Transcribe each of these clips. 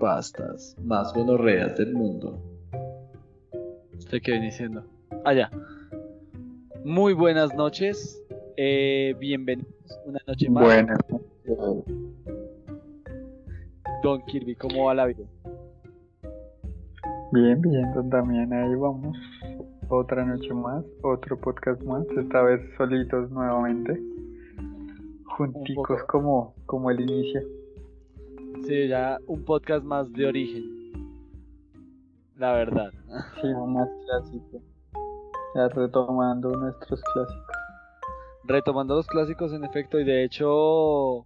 creepypastas más gonorreas del mundo. ¿Usted qué viene diciendo? Allá. Muy buenas noches. Eh, bienvenidos una noche más. Buenas. Don Kirby, ¿cómo va la vida? Bien, bien, don Damián, ahí vamos. Otra noche más, otro podcast más, esta vez solitos nuevamente. Junticos como, como el inicio. Sí, ya un podcast más de origen. La verdad. Sí, más clásico. Ya retomando nuestros clásicos. Retomando los clásicos, en efecto, y de hecho,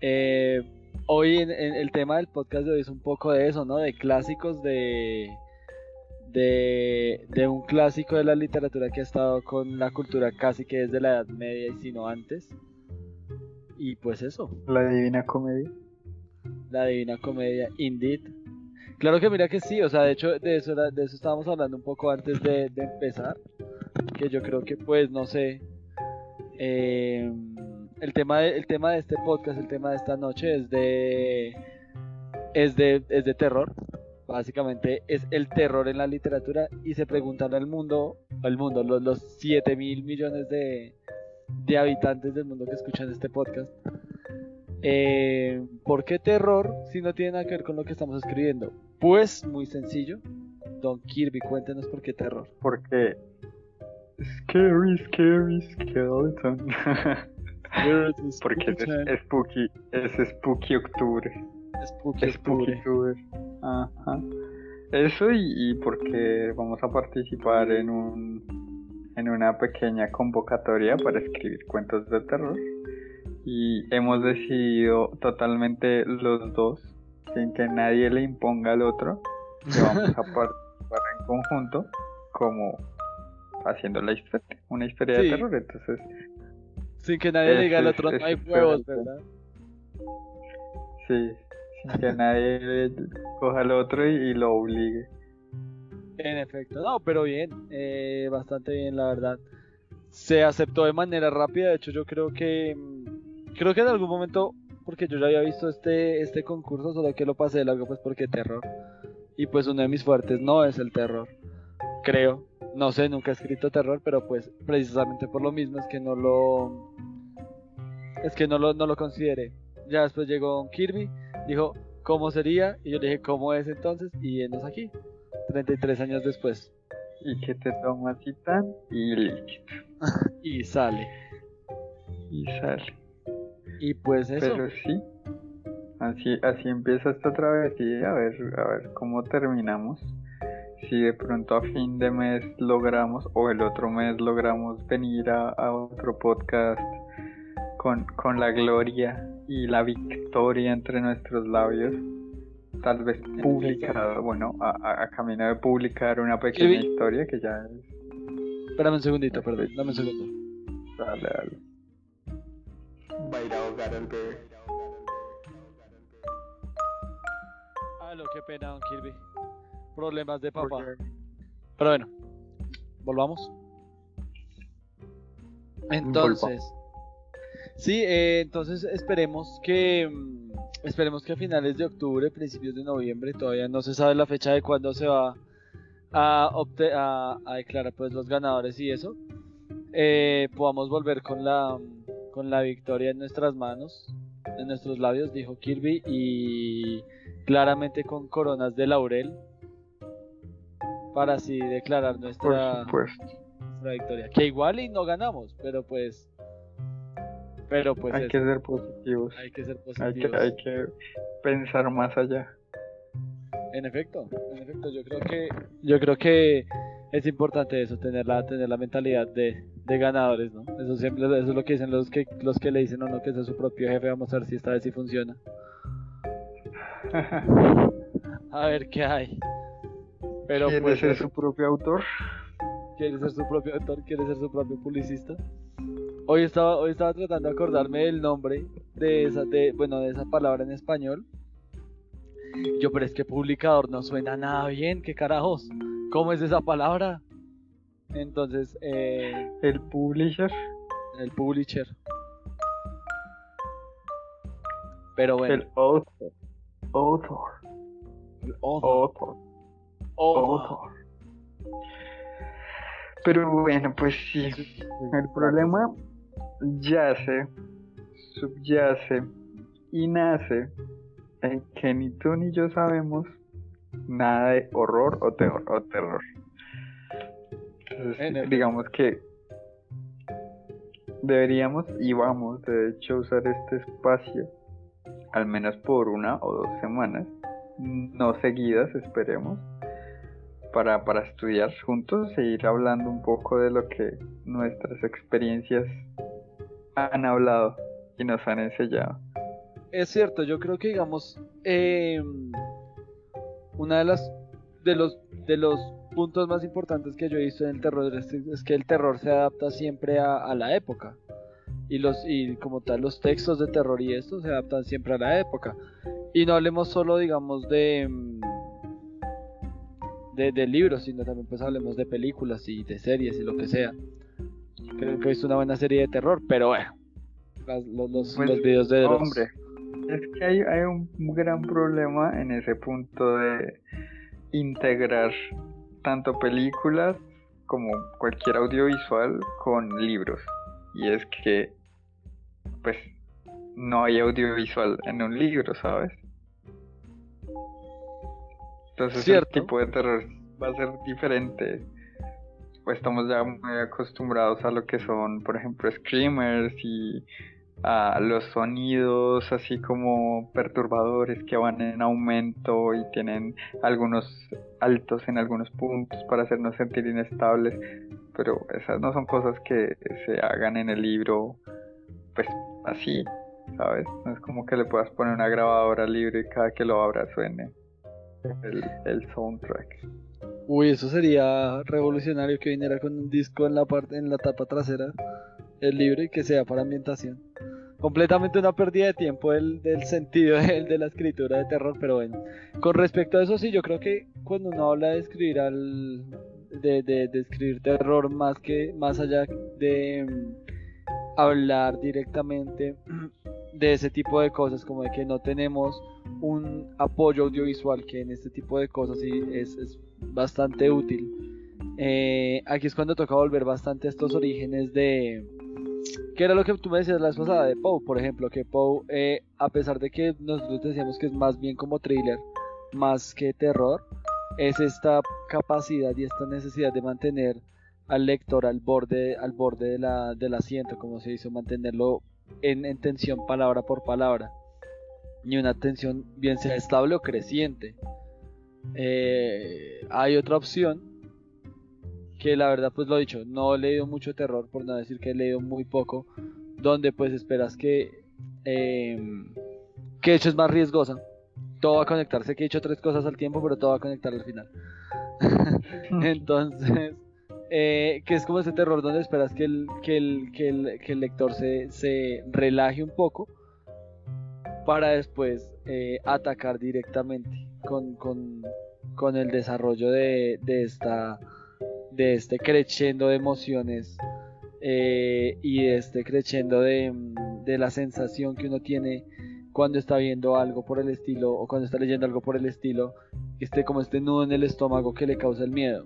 eh, hoy en, en el tema del podcast de hoy es un poco de eso, ¿no? De clásicos de, de, de un clásico de la literatura que ha estado con la cultura casi que desde la Edad Media y si no antes. Y pues eso, La Divina Comedia. La Divina Comedia, indeed. Claro que mira que sí, o sea, de hecho de eso, era- de eso estábamos hablando un poco antes de, de empezar, que yo creo que pues, no sé, eh, el, tema de, el tema de este podcast, el tema de esta noche es de, es de, es de terror, básicamente es el terror en la literatura y se preguntan al mundo, al mundo, los, los 7 mil millones de, de habitantes del mundo que escuchan este podcast. Eh, ¿Por qué terror si no tiene nada que ver con lo que estamos escribiendo? Pues muy sencillo. Don Kirby, cuéntenos por qué terror. Porque. Scary, scary, skeleton. Porque es spooky, es spooky octubre. Spooky Spooky octubre. Ajá. Eso y, y porque vamos a participar en un en una pequeña convocatoria para escribir cuentos de terror y hemos decidido totalmente los dos sin que nadie le imponga al otro que vamos a participar en conjunto como haciendo la historia, una historia Sí. de terror, entonces Sin que nadie le diga al otro, no hay huevos, ¿verdad? sí, sin que nadie le coja al otro y, y lo obligue. En efecto, no, pero bien, eh, bastante bien, la verdad. Se aceptó de manera rápida, de hecho yo creo que mm, creo que en algún momento, porque yo ya había visto este este concurso, solo que lo pasé de largo pues porque terror. Y pues uno de mis fuertes no es el terror. Creo, no sé, nunca he escrito terror, pero pues precisamente por lo mismo es que no lo es que no lo no lo consideré. Ya después llegó Kirby, dijo, "¿Cómo sería?" y yo le dije, "¿Cómo es entonces?" y enos aquí. 33 años después. Y que te tomas y tan y listo. Y sale. Y sale. Y pues eso. Pero sí. Así, así empieza esta travesía, a ver, a ver cómo terminamos. Si de pronto a fin de mes logramos, o el otro mes logramos venir a, a otro podcast con, con la gloria y la victoria entre nuestros labios. Tal vez publicado, bueno, a, a- camino de publicar una pequeña historia que ya es. Espérame un segundito, perdón. Dame un segundo. Dale, dale. Va a ir a ahogar al bebé. Ah, lo que pena, Don Kirby. Problemas de papá. Pero bueno, volvamos. Entonces, sí, eh, entonces esperemos que mm, esperemos que a finales de octubre, principios de noviembre, todavía no se sabe la fecha de cuándo se va a, obte- a, a declarar pues los ganadores y eso, eh, podamos volver con la con la victoria en nuestras manos, en nuestros labios, dijo Kirby, y claramente con coronas de laurel para así declarar nuestra nuestra victoria. Que igual y no ganamos, pero pues. Pero pues hay eso, que ser positivos. hay que ser Hay que, positivos. hay que pensar más allá. En efecto, en efecto, yo creo que yo creo que es importante eso, tener la, tener la mentalidad de, de ganadores, ¿no? Eso siempre eso es lo que dicen los que los que le dicen a uno que es su propio jefe, vamos a ver si esta vez sí funciona. A ver qué hay. Pero ¿Quiere pues ser su propio autor? quiere ser su propio autor, quiere ser su propio publicista. Hoy estaba, hoy estaba tratando de acordarme del nombre de esa, de, bueno, de esa palabra en español. Yo, pero es que publicador no suena nada bien, qué carajos. ¿Cómo es esa palabra? Entonces, eh, El publisher. el publisher. Pero bueno, El author. Author. Other. Other. Pero bueno, pues sí. El problema yace, subyace y nace en que ni tú ni yo sabemos nada de horror o terror. O terror. Entonces, digamos que deberíamos y vamos de hecho usar este espacio al menos por una o dos semanas, no seguidas esperemos, para, para estudiar juntos e ir hablando un poco de lo que nuestras experiencias han hablado y nos han enseñado. Es cierto, yo creo que digamos eh, una de las de los de los puntos más importantes que yo he visto en el terror es, que el terror se adapta siempre a, la época. Y los y como tal los textos de terror y esto se adaptan siempre a la época. Y no hablemos solo digamos de de, libros, sino también pues hablemos de películas y de series y lo que sea. Creo que he visto una buena serie de terror, pero bueno, los, los, pues, videos de... Hombre, es que hay, hay un gran problema en ese punto de integrar tanto películas como cualquier audiovisual con libros. Y es que, pues, no hay audiovisual en un libro, ¿sabes? Entonces el tipo de terror va a ser diferente. Pues estamos ya muy acostumbrados a lo que son, por ejemplo, screamers y a los sonidos así como perturbadores que van en aumento y tienen algunos altos en algunos puntos para hacernos sentir inestables, pero esas no son cosas que se hagan en el libro pues así, ¿sabes? No es como que le puedas poner una grabadora libre y cada que lo abra suene el, soundtrack. Uy, eso sería revolucionario que viniera con un disco en la parte, en la tapa trasera, el libro y que sea para ambientación. Completamente una pérdida de tiempo del, sentido de, de, la escritura de terror, pero bueno. Con respecto a eso sí, yo creo que cuando uno habla de escribir al de, de, de escribir terror más que más allá de mm, hablar directamente de ese tipo de cosas, como de que no tenemos un apoyo audiovisual, que en este tipo de cosas sí es, es bastante útil. Eh, aquí es cuando toca volver bastante a estos orígenes de... ¿Qué era lo que tú me decías la vez pasada de Poe, por ejemplo? Que Poe, eh, a pesar de que nosotros decíamos que es más bien como thriller, más que terror, es esta capacidad y esta necesidad de mantener al lector al borde, al borde de la, del asiento, como se hizo, mantenerlo en, tensión palabra por palabra, ni una tensión bien sea estable o creciente. Eh, hay otra opción que la verdad pues lo he dicho, no he leído mucho terror, por no decir que he leído muy poco, donde pues esperas que, eh, que hecho es más riesgosa. Todo va a conectarse, que he hecho tres cosas al tiempo, pero todo va a conectar al final. Entonces, eh, que es como ese terror donde esperas que el, que el, que el, que el lector se, se, relaje un poco para después eh, atacar directamente con, con, con el desarrollo de, de, esta, de este creciendo de emociones eh, y de este creciendo de, de la sensación que uno tiene cuando está viendo algo por el estilo o cuando está leyendo algo por el estilo, este como este nudo en el estómago que le causa el miedo.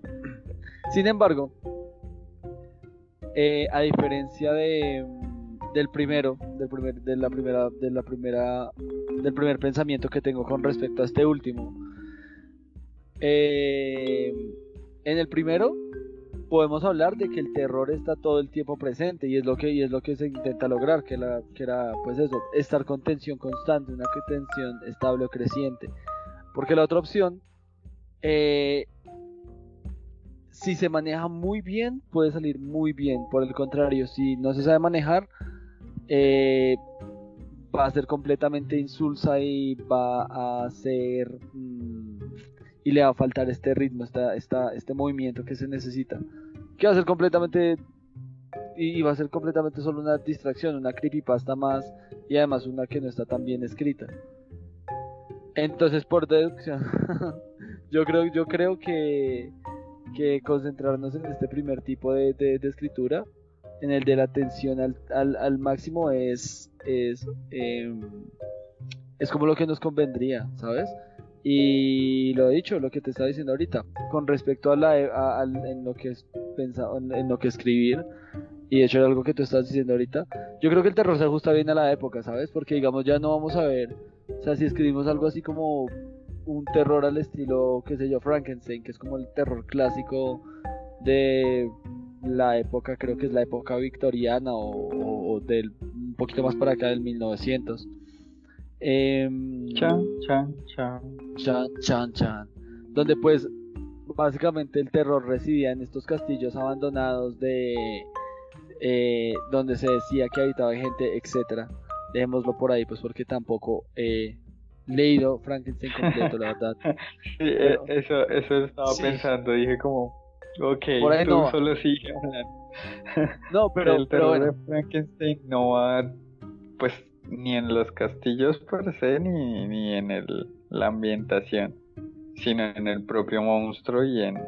Sin embargo, eh, a diferencia de, del primero, del primer, de la primera, de la primera, del primer pensamiento que tengo con respecto a este último, eh, en el primero podemos hablar de que el terror está todo el tiempo presente y es lo que y es lo que se intenta lograr que era pues eso estar con tensión constante una tensión estable o creciente porque la otra opción eh, si se maneja muy bien, puede salir muy bien. Por el contrario, si no se sabe manejar, eh, va a ser completamente insulsa y va a ser... Mm, y le va a faltar este ritmo, esta, esta, este movimiento que se necesita. Que va a ser completamente... Y va a ser completamente solo una distracción, una creepypasta más y además una que no está tan bien escrita. Entonces, por deducción, yo creo, yo creo que que concentrarnos en este primer tipo de, escritura, en el de la atención al, máximo, es, es, em, es como lo que nos convendría, ¿sabes? Y lo dicho, lo que te estaba diciendo ahorita, con respecto a, la, a, en lo que es pensado, en, lo que escribir, y de hecho era algo que tú estás diciendo ahorita, yo creo que el terror se ajusta bien a la época, ¿sabes? Porque digamos ya no vamos a ver, o sea, si escribimos algo así como un terror al estilo, qué sé yo, Frankenstein, que es como el terror clásico de la época, creo que es la época victoriana o, del un poquito más para acá del 1900. Em, chan, chan, chan. Chan, chan, chan. Donde pues básicamente el terror residía en estos castillos abandonados de eh, donde se decía que habitaba gente, etcétera. Dejémoslo por ahí, pues porque tampoco he leído Frankenstein completo, la verdad. Sí, eh, eso, eso estaba pensando, dije como, ok, tú no solo sigue No, pero, el terror de Frankenstein no va, pues, ni en los castillos per se, ni, ni en el, la ambientación, sino en el propio monstruo y en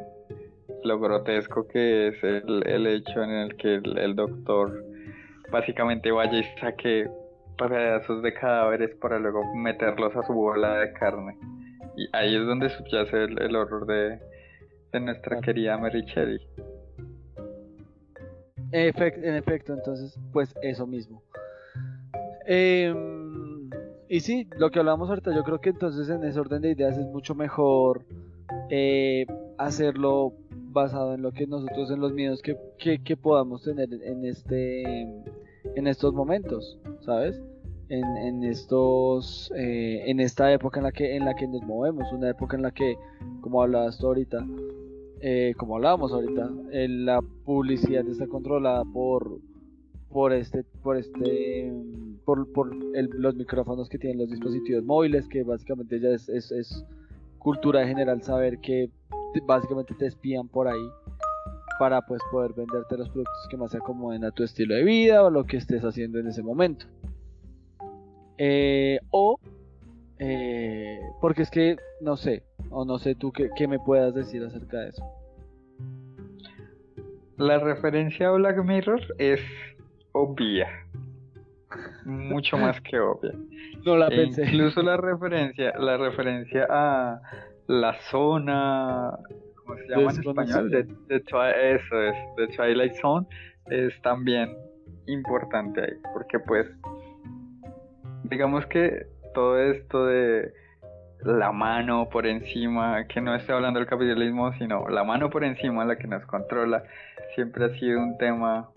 lo grotesco que es el, hecho en el que el, doctor básicamente vaya y saque pedazos de cadáveres para luego meterlos a su bola de carne. Y ahí es donde subyace el, el horror de, de nuestra querida Mary Shelley. En efecto, entonces, pues eso mismo. Em, y sí, lo que hablamos ahorita, yo creo que entonces en ese orden de ideas es mucho mejor eh, hacerlo basado en lo que nosotros, en los miedos que, que, podamos tener en este en estos momentos, ¿sabes? En, en estos eh, en esta época en la que en la que nos movemos, una época en la que, como hablabas tú ahorita, eh, como hablábamos ahorita, la publicidad está controlada por por este por este por, por los micrófonos que tienen los dispositivos móviles que básicamente ya es, es, es cultura general saber que básicamente te espían por ahí para pues poder venderte los productos que más se acomoden a tu estilo de vida o lo que estés haciendo en ese momento. Eh, o eh, porque es que no sé o no sé tú qué, qué me puedas decir acerca de eso. La referencia a Black Mirror es obvia. Mucho más que obvia. No la e pensé. incluso la referencia, la referencia a la zona, ¿cómo se llama en español? De, eso es, de Twilight Zone, es también importante ahí, porque pues, digamos que todo esto de la mano por encima, que no estoy hablando del capitalismo, sino la mano por encima, la que nos controla, siempre ha sido un tema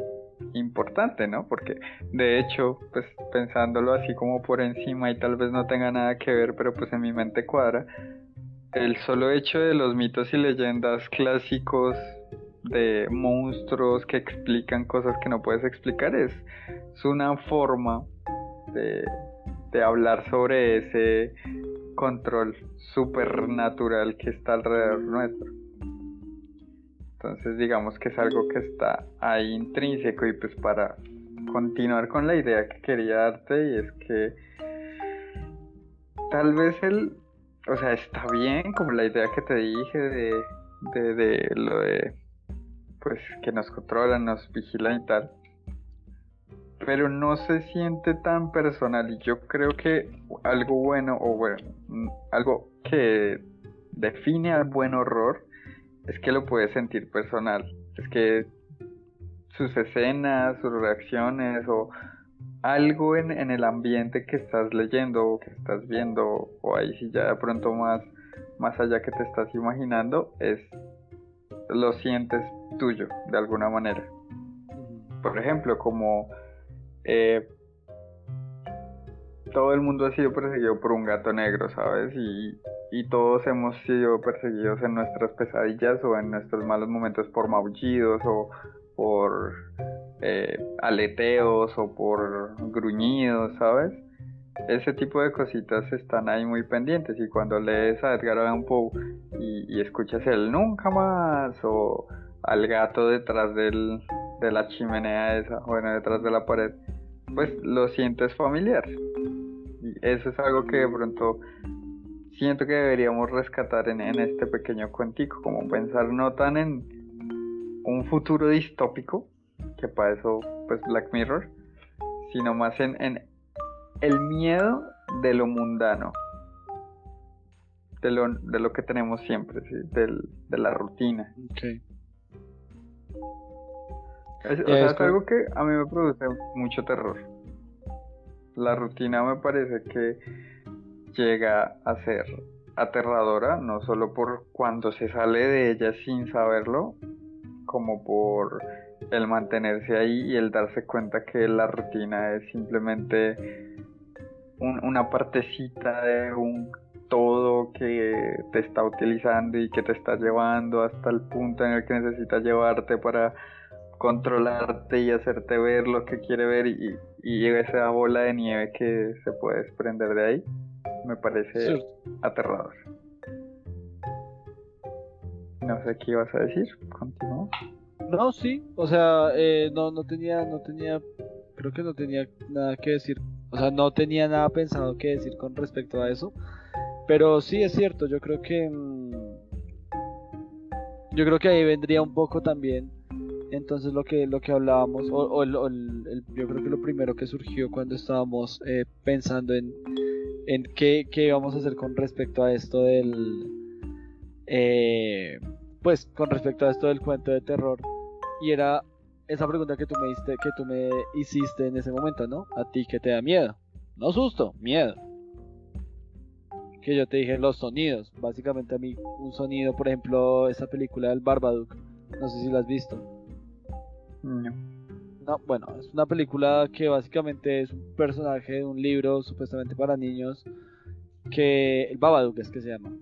importante, ¿no? Porque de hecho, pues pensándolo así como por encima y tal vez no tenga nada que ver, pero pues en mi mente cuadra, el solo hecho de los mitos y leyendas clásicos de monstruos que explican cosas que no puedes explicar es, una forma de, de hablar sobre ese control supernatural que está alrededor nuestro. Entonces digamos que es algo que está ahí intrínseco y pues para continuar con la idea que quería darte y es que tal vez el, o sea, está bien como la idea que te dije de, de, lo de pues que nos controlan, nos vigilan y tal, pero no se siente tan personal y yo creo que algo bueno o bueno, algo que define al buen horror es que lo puedes sentir personal. Es que sus escenas, sus reacciones o algo en, el ambiente que estás leyendo o que estás viendo o ahí si ya de pronto más, más allá que te estás imaginando es lo sientes tuyo de alguna manera. Por ejemplo, como eh, todo el mundo ha sido perseguido por un gato negro, ¿sabes? Y, todos hemos sido perseguidos en nuestras pesadillas o en nuestros malos momentos por maullidos o por eh, aleteos o por gruñidos, ¿sabes? Ese tipo de cositas están ahí muy pendientes y cuando lees a Edgar Allan Poe y, escuchas el nunca más o al gato detrás del, de la chimenea esa, bueno, detrás de la pared, pues lo sientes familiar. Y eso es algo que de pronto siento que deberíamos rescatar en, este pequeño cuentico, como pensar no tan en un futuro distópico, que para eso pues Black Mirror, sino más en, en el miedo de lo mundano. de lo, de lo que tenemos siempre, ¿sí? Del, de la rutina. Es, o sea, es algo que a mí me produce mucho terror. La rutina me parece que llega a ser aterradora, no solo por cuando se sale de ella sin saberlo, como por el mantenerse ahí y el darse cuenta que la rutina es simplemente un- una partecita de un todo que te está utilizando y que te está llevando hasta el punto en el que necesita llevarte para controlarte y hacerte ver lo que quiere ver y, y esa bola de nieve que se puede desprender de ahí me parece aterrador. No sé qué ibas a decir, continúa. No, sí, o sea, eh, no, no tenía, no tenía, creo que no tenía nada que decir, o sea, no tenía nada pensado que decir con respecto a eso, pero sí es cierto, yo creo que, mm, yo creo que ahí vendría un poco también, entonces lo que, lo que hablábamos, o, el- yo creo que lo primero que surgió cuando estábamos eh, pensando en, en qué, qué íbamos a hacer con respecto a esto del, eh, pues con respecto a esto del cuento de terror y era esa pregunta que tú me diste, que tú me hiciste en ese momento, ¿no? A ti que te da miedo, no susto, miedo. Que yo te dije los sonidos, básicamente a mí un sonido, por ejemplo, esa película del Barbadook, no sé si la has visto. No. No, bueno, es una película que básicamente es un personaje de un libro supuestamente para niños que el Babadook es que se llama.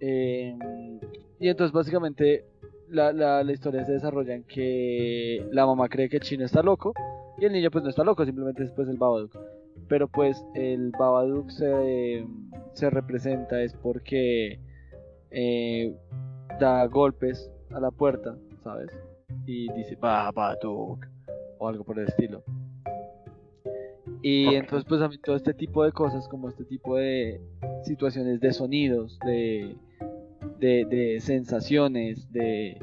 Eh, y entonces básicamente la, la, historia se desarrolla en que la mamá cree que chino está loco y el niño pues no está loco, simplemente es pues el Babadook. Pero pues el Babadook se, se representa es porque eh, da golpes a la puerta, ¿sabes? Y dice Babadook o algo por el estilo. Y Ok. entonces pues a mí todo este tipo de cosas, como este tipo de situaciones de sonidos, de, de, de sensaciones, de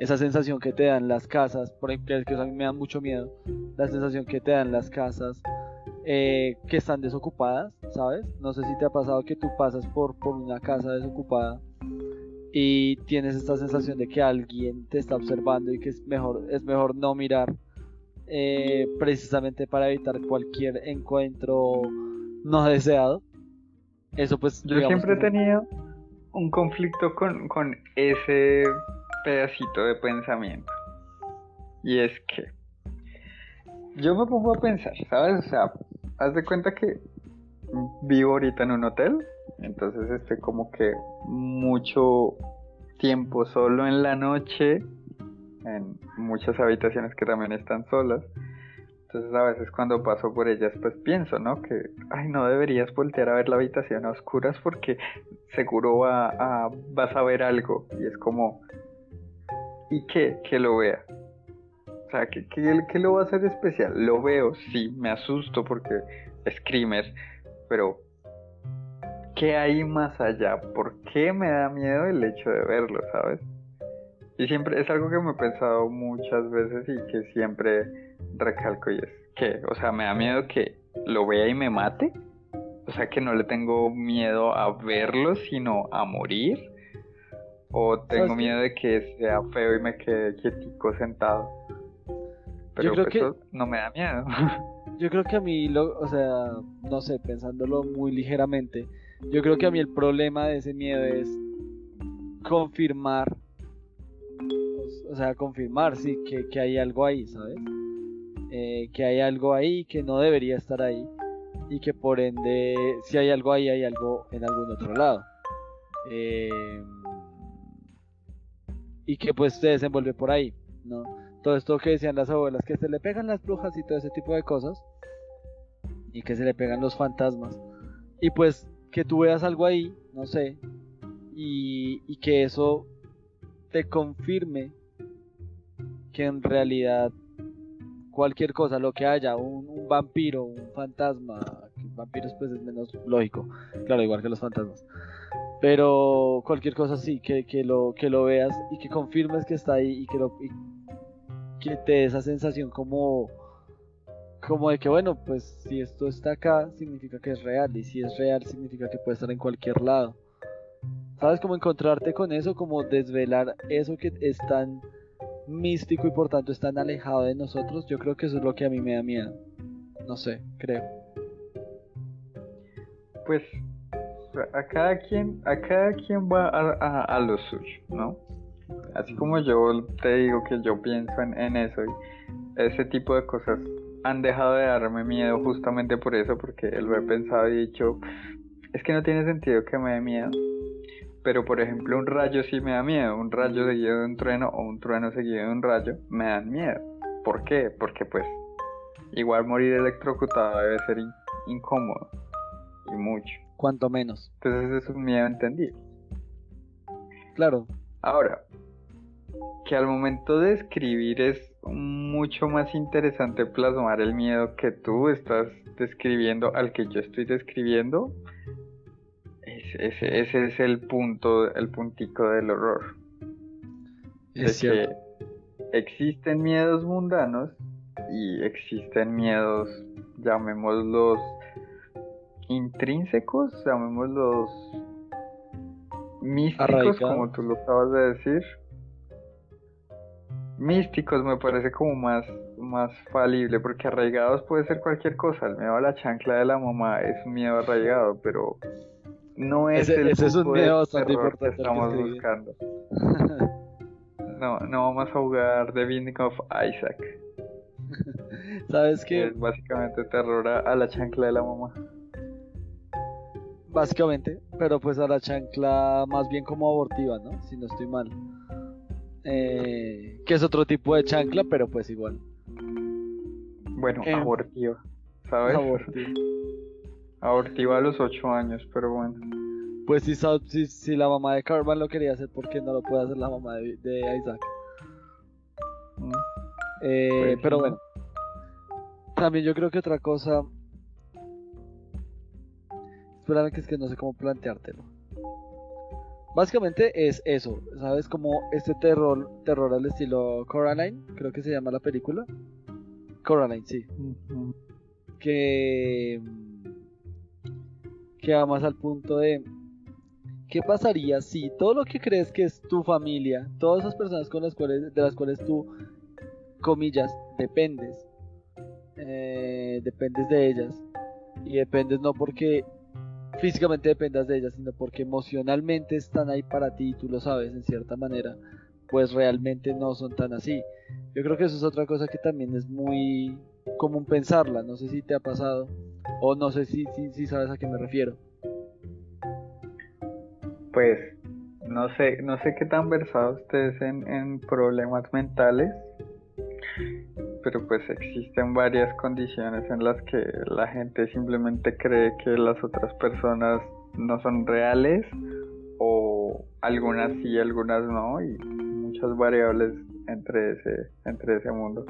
esa sensación que te dan las casas, por ejemplo, que a mí me da mucho miedo, la sensación que te dan las casas eh, que están desocupadas, ¿sabes? No sé si te ha pasado que tú pasas por, por una casa desocupada y tienes esta sensación de que alguien te está observando y que es mejor, es mejor no mirar eh, precisamente para evitar cualquier encuentro no deseado. Eso pues Yo siempre he tenido un conflicto con, con ese pedacito de pensamiento. Y es que yo me pongo a pensar, ¿sabes? O sea, haz de cuenta que vivo ahorita en un hotel, entonces estoy como que mucho tiempo solo en la noche, en muchas habitaciones que también están solas. Entonces a veces cuando paso por ellas pues pienso, ¿no? Que, ay, no deberías voltear a ver la habitación a oscuras porque seguro va a- vas a ver algo. Y es como, ¿y qué? Que lo vea. O sea, ¿qué, qué, qué lo va a hacer especial? Lo veo, sí, me asusto porque es screamer, pero ¿qué hay más allá? ¿Por qué me da miedo el hecho de verlo, sabes? Y siempre es algo que me he pensado muchas veces y que siempre recalco y es que, o sea, me da miedo que lo vea y me mate. O sea, que no le tengo miedo a verlo, sino a morir. O tengo miedo de que sea feo y me quede quietico sentado. Pero creo pues, que- eso no me da miedo. Yo creo que a mí, lo, o sea, no sé, pensándolo muy ligeramente, yo creo que a mí el problema de ese miedo es confirmar, o- sea, confirmar, sí, que, que hay algo ahí, ¿sabes? Eh, que hay algo ahí que no debería estar ahí y que por ende, si hay algo ahí, hay algo en algún otro lado. Eh, y que pues se desenvuelve por ahí, ¿no? todo esto que decían las abuelas, que se le pegan las brujas y todo ese tipo de cosas, y que se le pegan los fantasmas, y pues que tú veas algo ahí, no sé, y, y que eso te confirme que en realidad cualquier cosa, lo que haya, un, vampiro, un fantasma, vampiros pues es menos lógico, claro, igual que los fantasmas, pero cualquier cosa así, que, que, lo, que lo veas y que confirmes que está ahí y que lo... y que te dé esa sensación como como de que bueno pues si esto está acá significa que es real y si es real significa que puede estar en cualquier lado ¿Sabes? Como encontrarte con eso, como desvelar eso que es tan místico y por tanto es tan alejado de nosotros. Yo creo que eso es lo que a mí me da miedo. No sé, creo. Pues a cada quien, a cada quien va a, a, lo suyo, ¿no? Así como yo te digo que yo pienso en, en eso y ese tipo de cosas han dejado de darme miedo justamente por eso, porque lo he pensado y dicho, es que no tiene sentido que me dé miedo. Pero por ejemplo un rayo sí me da miedo, un rayo seguido de un trueno o un trueno seguido de un rayo me dan miedo. ¿Por qué? Porque pues igual morir electrocutado debe ser incómodo y mucho. Cuanto menos. Entonces es un miedo entendido. Claro. Ahora, que al momento de escribir es mucho más interesante plasmar el miedo que tú estás describiendo al que yo estoy describiendo. Ese, ese es el punto, el puntico del horror. Es que existen miedos mundanos y existen miedos, llamémoslos intrínsecos, llamémoslos místicos, como tú lo acabas de decir místicos me parece como más, más falible, porque arraigados puede ser cualquier cosa. El miedo a la chancla de la mamá es un miedo arraigado, pero no es el ese es un miedo bastante que estamos buscando. no, no vamos a jugar The Binding of Isaac. ¿Sabes qué? Es básicamente terror a, la chancla de la mamá. Básicamente, pero pues a la chancla más bien como abortiva, ¿no? Si no estoy mal. Eh, que es otro tipo de chancla, pero pues igual. Bueno, eh, abortiva, ¿sabes? Abortiva. a los 8 años, pero bueno. Pues si, si, si, la mamá de Carvan lo quería hacer, ¿por qué no lo puede hacer la mamá de, Isaac? Mm. Eh, pues pero bueno. También yo creo que otra cosa... Espérame que es que no sé cómo planteártelo. Básicamente es eso, ¿sabes? Como este terror, terror al estilo Coraline, creo que se llama la película. Coraline, sí. Que que va más al punto de ¿qué pasaría si todo lo que crees que es tu familia, todas esas personas con las cuales, de las cuales tú, comillas, dependes, eh, dependes de ellas, y dependes no porque físicamente dependas de ellas, sino porque emocionalmente están ahí para ti y tú lo sabes en cierta manera, pues realmente no son tan así. Yo creo que eso es otra cosa que también es muy común pensarla, no sé si te ha pasado o no sé si, si, sabes a qué me refiero. Pues no sé, no sé qué tan versados ustedes en, en problemas mentales, pero pues existen varias condiciones en las que la gente simplemente cree que las otras personas no son reales o algunas sí, algunas no y muchas variables entre ese entre ese mundo.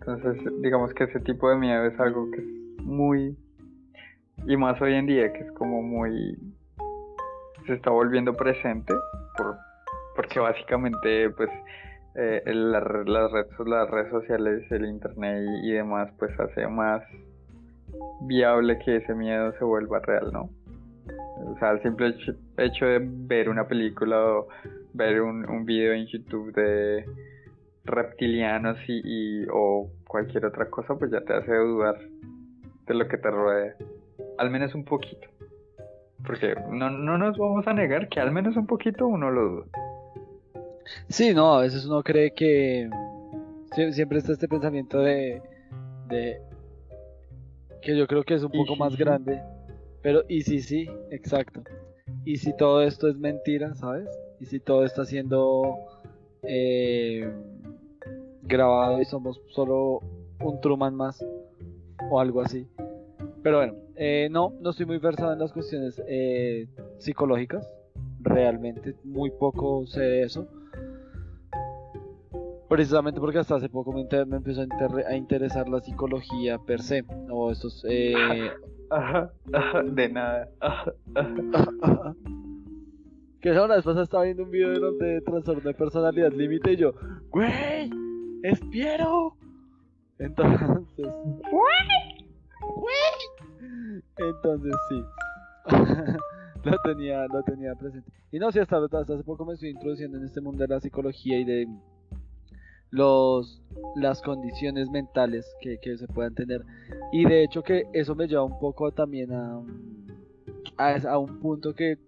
Entonces, digamos que ese tipo de miedo es algo que es muy y más hoy en día que es como muy se está volviendo presente por porque básicamente pues eh, las, redes, las redes sociales, el internet y, demás, pues hace más viable que ese miedo se vuelva real, ¿no? O sea, el simple hecho, de ver una película o ver un, un video en YouTube de reptilianos y, o cualquier otra cosa, pues ya te hace dudar de lo que te rodea. Al menos un poquito. Porque no, no nos vamos a negar que al menos un poquito uno lo duda. Sí, no, a veces uno cree que siempre está este pensamiento de, de que yo creo que es un poco más grande, pero y si sí, exacto. Y si todo esto es mentira, ¿sabes? Y si todo está siendo eh, grabado y somos solo un Truman más o algo así. Pero bueno, eh, no, no estoy muy versado en las cuestiones eh, psicológicas. Realmente muy poco sé de eso precisamente porque hasta hace poco me, empezó a, interesar la psicología per se, o estos... Eh... de nada. que vez pasada estaba viendo un video de, trastorno de personalidad límite y yo, ¡Güey! ¡Es Piero! Entonces... ¡Güey! Entonces sí. lo tenía, lo tenía presente. Y no hasta, hasta hace poco me estoy introduciendo en este mundo de la psicología y de los las condiciones mentales que, que se puedan tener. Y de hecho que eso me lleva un poco también a, a, un punto que,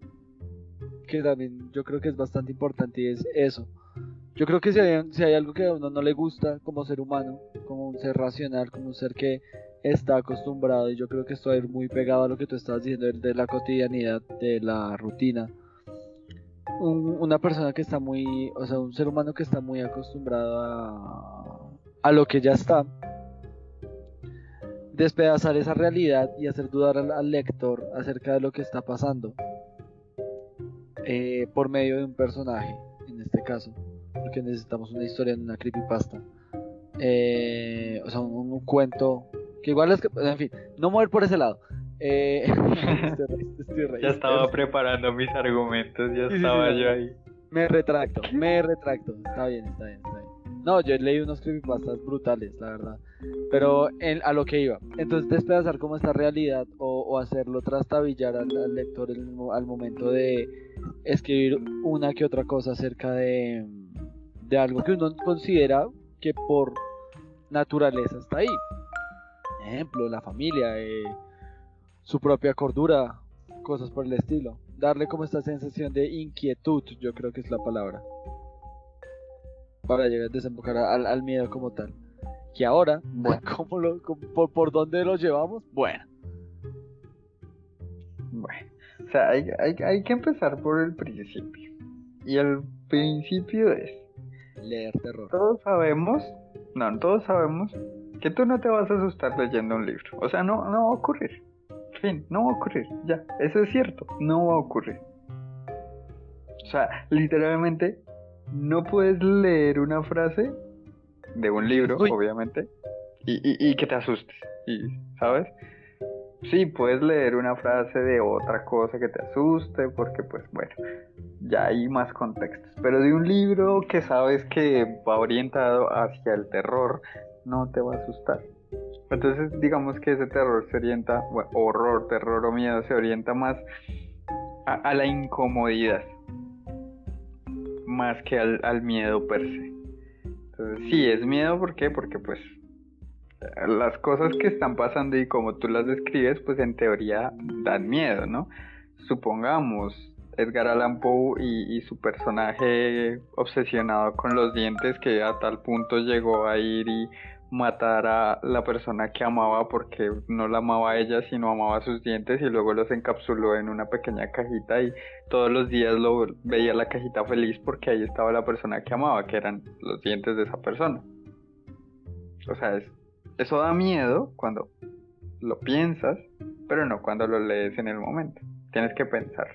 que también yo creo que es bastante importante y es eso. Yo creo que si hay, si hay algo que a uno no le gusta como ser humano, como un ser racional, como un ser que está acostumbrado, y yo creo que estoy muy pegado a lo que tú estás diciendo de la cotidianidad, de la rutina. Un- una persona que está muy, o sea, un ser humano que está muy acostumbrado a, lo que ya está, despedazar esa realidad y hacer dudar al, al lector acerca de lo que está pasando eh, por medio de un personaje, en este caso, porque necesitamos una historia en una creepypasta. Eh, o sea, un, un cuento que igual es que, en fin, no mover por ese lado. Eh, estoy re- estoy Ya estaba estoy- preparando mis argumentos, ya Sí, estaba sí, yo ahí. me retracto, me retracto. Está bien, está bien, está bien. No, yo leí unos creepypastas brutales, la verdad. Pero en- a lo que iba. Entonces, despedazar como esta realidad o, o hacerlo trastabillar al, al lector el al momento de escribir una que otra cosa acerca de, de algo que uno considera que por naturaleza está ahí. Ejemplo, la familia, eh, su propia cordura, cosas por el estilo. Darle como esta sensación de inquietud, yo creo que es la palabra. Para llegar a desembocar al, al miedo como tal. Que ahora, Bueno. ¿cómo lo, cómo- por, ¿por dónde lo llevamos? Bueno, Bueno, o sea, hay, hay, hay que empezar por el principio. Y el principio es, leer terror. todos sabemos, no, todos sabemos que tú no te vas a asustar leyendo un libro. O sea, no, no va a ocurrir. Fin, no va a ocurrir. Ya, eso es cierto, no va a ocurrir. O sea, literalmente, no puedes leer una frase de un libro, Uy. obviamente, y, y, y que te asustes. Y, ¿sabes? Sí, puedes leer una frase de otra cosa que te asuste, porque pues bueno, ya hay más contextos. Pero de un libro que sabes que va orientado hacia el terror, no te va a asustar. Entonces digamos que ese terror se orienta, horror, terror o miedo se orienta más a, la incomodidad, más que al, al miedo per se. Entonces sí, es miedo, ¿por qué? Porque pues las cosas que están pasando y como tú las describes, pues en teoría dan miedo, ¿no? Supongamos Edgar Allan Poe y, y su personaje obsesionado con los dientes que a tal punto llegó a ir y matar a la persona que amaba porque no la amaba a ella sino amaba sus dientes y luego los encapsuló en una pequeña cajita y todos los días lo veía la cajita feliz porque ahí estaba la persona que amaba, que eran los dientes de esa persona. O sea, es, eso da miedo cuando lo piensas, pero no cuando lo lees en el momento. Tienes que pensar.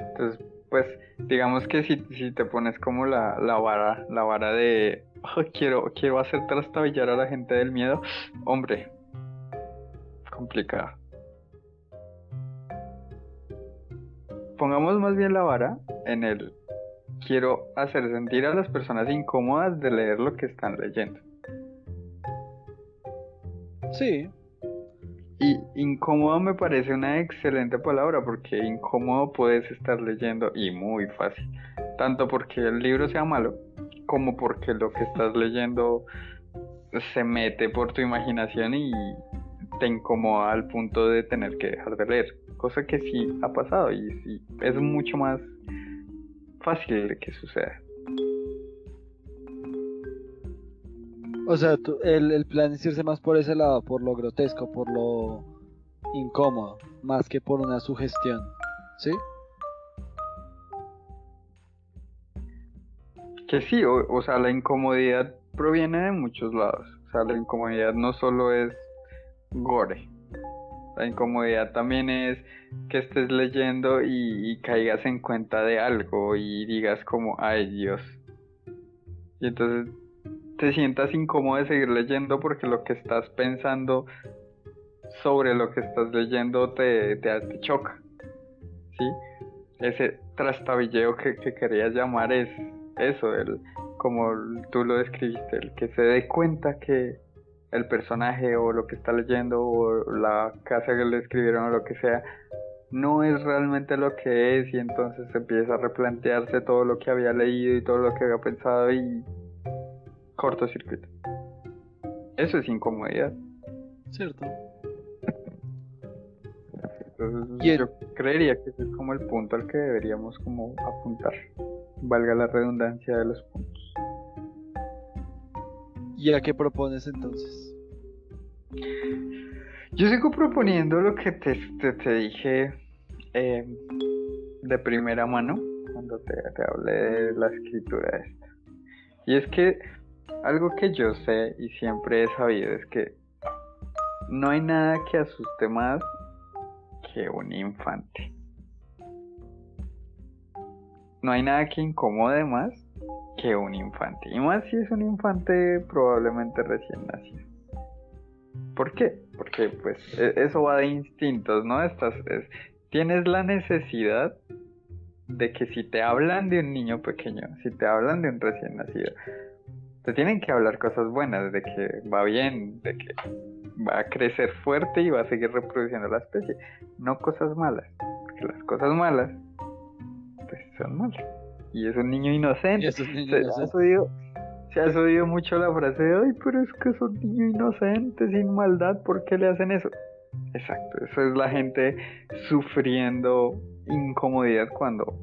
Entonces, pues, digamos que si, si te pones como la, la vara, la vara de "Ay, quiero, quiero hacer trastabillar a la gente del miedo, hombre, complicado. Pongamos más bien la vara en el quiero hacer sentir a las personas incómodas de leer lo que están leyendo. Sí, Y incómodo me parece una excelente palabra porque incómodo puedes estar leyendo y muy fácil. Tanto porque el libro sea malo como porque lo que estás leyendo se mete por tu imaginación y te incomoda al punto de tener que dejar de leer. Cosa que sí ha pasado y sí, es mucho más fácil de que suceda. O sea, el, el plan es irse más por ese lado, por lo grotesco, por lo incómodo, más que por una sugestión. ¿Sí? Que sí, o, o sea, la incomodidad proviene de muchos lados. O sea, la incomodidad no solo es gore. La incomodidad también es que estés leyendo y, caigas en cuenta de algo y digas como, ay Dios. Y entonces te sientas incómodo de seguir leyendo porque lo que estás pensando sobre lo que estás leyendo te, te, choca. ¿Sí? Ese trastabilleo que, que querías llamar es eso, el, como tú lo describiste, el que se dé cuenta que el personaje o lo que está leyendo o la casa que le escribieron o lo que sea no es realmente lo que es y entonces empieza a replantearse todo lo que había leído y todo lo que había pensado y cortocircuito. Eso es incomodidad. Cierto. Entonces, yo creería que ese es como el punto al que deberíamos como apuntar. Valga la redundancia de los puntos. ¿Y a qué propones entonces? Yo sigo proponiendo lo que te, te, dije em, de primera mano cuando te, te hablé de la escritura esta. Y es que algo que yo sé y siempre he sabido es que no hay nada que asuste más que un infante. No hay nada que incomode más que un infante. Y más si es un infante probablemente recién nacido. ¿Por qué? Porque pues e, eso va de instintos, ¿no? Estás, tienes la necesidad de que si te hablan de un niño pequeño, si te hablan de un recién nacido, te tienen que hablar cosas buenas, de que va bien, de que va a crecer fuerte y va a seguir reproduciendo la especie, no cosas malas, porque las cosas malas, pues son malas. Y es un niño inocente. se, has oído mucho la frase, ay, pero es que es un niño inocente, sin maldad, ¿por qué le hacen eso? Exacto, eso es la gente sufriendo incomodidad cuando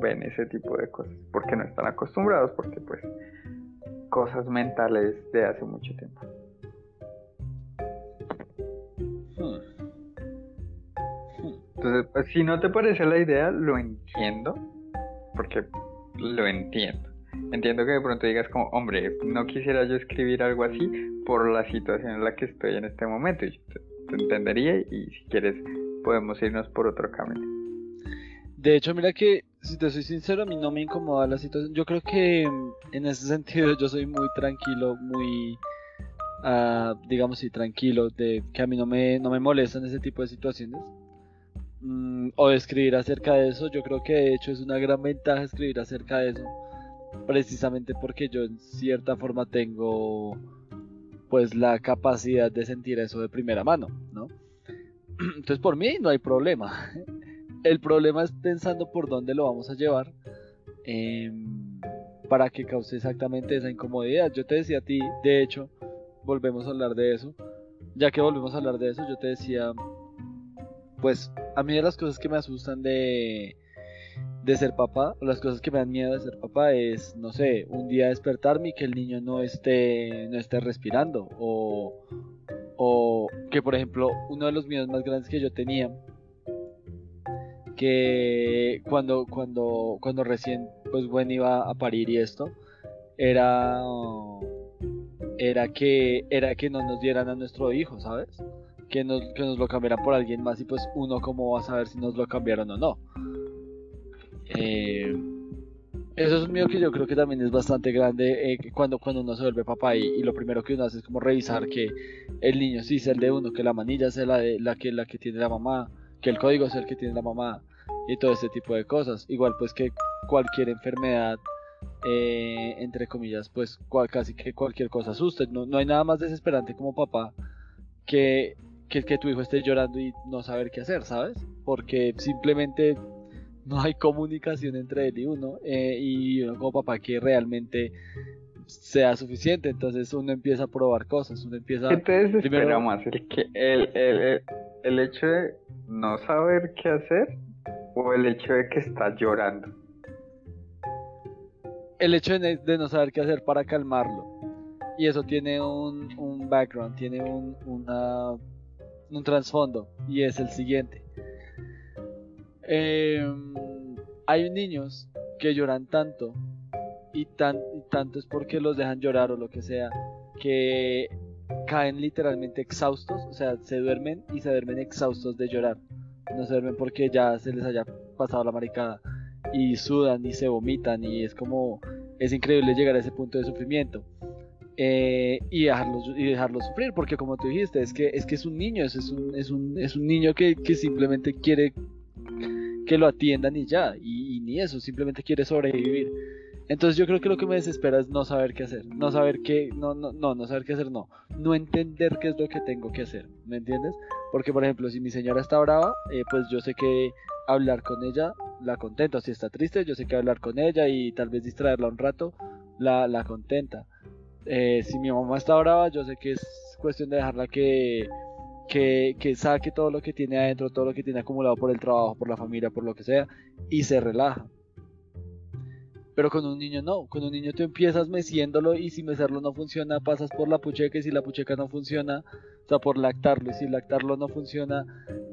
ven ese tipo de cosas, porque no están acostumbrados, porque pues cosas mentales de hace mucho tiempo. Entonces, pues, si no te parece la idea, lo entiendo, porque lo entiendo. Entiendo que de pronto digas como, hombre, no quisiera yo escribir algo así por la situación en la que estoy en este momento. Y te, te entendería y si quieres podemos irnos por otro camino. De hecho, mira que, si te soy sincero, a mí no me incomoda la situación. Yo creo que en ese sentido yo soy muy tranquilo, muy, uh, digamos, sí, tranquilo, de que a mí no me, no me molestan ese tipo de situaciones. Mm, o escribir acerca de eso, yo creo que de hecho es una gran ventaja escribir acerca de eso. Precisamente porque yo en cierta forma tengo pues la capacidad de sentir eso de primera mano, ¿no? Entonces por mí no hay problema. El problema es pensando por dónde lo vamos a llevar em, para que cause exactamente esa incomodidad. Yo te decía a ti, de hecho, volvemos a hablar de eso. Ya que volvemos a hablar de eso, yo te decía, pues a mí de las cosas que me asustan de, de ser papá, o las cosas que me dan miedo de ser papá es, no sé, un día despertarme y que el niño no esté, no esté respirando. O, o que, por ejemplo, uno de los miedos más grandes que yo tenía que cuando, cuando, cuando recién pues Gwen iba a parir y esto, era, era, que, era que no nos dieran a nuestro hijo, ¿sabes? Que nos, que nos lo cambiaran por alguien más y pues uno cómo va a saber si nos lo cambiaron o no. Eh, eso es un miedo que yo creo que también es bastante grande eh, cuando, cuando uno se vuelve papá y, lo primero que uno hace es como revisar que el niño sí es el de uno, que la manilla sea la, de, la, que, la que tiene la mamá, que el código es el que tiene la mamá, y todo este tipo de cosas. Igual pues que cualquier enfermedad, eh, entre comillas, pues casi que cualquier cosa asuste. No, no hay nada más desesperante como papá que, que, que tu hijo esté llorando y no saber qué hacer, ¿sabes? Porque simplemente no hay comunicación entre él y uno eh, y uno como papá que realmente sea suficiente entonces uno empieza a probar cosas uno empieza ¿Qué te desespera más el que el, el, el, hecho de no saber qué hacer o el hecho de que está llorando? El hecho de, no saber qué hacer para calmarlo. Y eso tiene un, un background, tiene un, una, un trasfondo. Y es el siguiente. Em, hay niños que lloran tanto y, tan, y tanto es porque los dejan llorar o lo que sea, que caen literalmente exhaustos, o sea, se duermen y se duermen exhaustos de llorar no se duermen porque ya se les haya pasado la maricada y sudan y se vomitan y es como es increíble llegar a ese punto de sufrimiento eh, y dejarlos y dejarlos sufrir porque como tú dijiste es que es que es un niño es, un, es, un, es un niño que, que, simplemente quiere que lo atiendan y ya y, ni eso simplemente quiere sobrevivir Entonces yo creo que lo que me desespera es no saber qué hacer, no saber qué, no, no, no, no saber qué hacer, no, no entender qué es lo que tengo que hacer, ¿me entiendes? Porque por ejemplo, si mi señora está brava, eh, pues yo sé que hablar con ella la contenta, si está triste, yo sé que hablar con ella y tal vez distraerla un rato, la, la contenta. Eh, si mi mamá está brava, yo sé que es cuestión de dejarla que, que, que saque todo lo que tiene adentro, todo lo que tiene acumulado por el trabajo, por la familia, por lo que sea, y se relaja. Pero con un niño no, con un niño tú empiezas meciéndolo y si mecerlo no funciona, pasas por la pucheca y si la pucheca no funciona, o sea, por lactarlo y si lactarlo no funciona,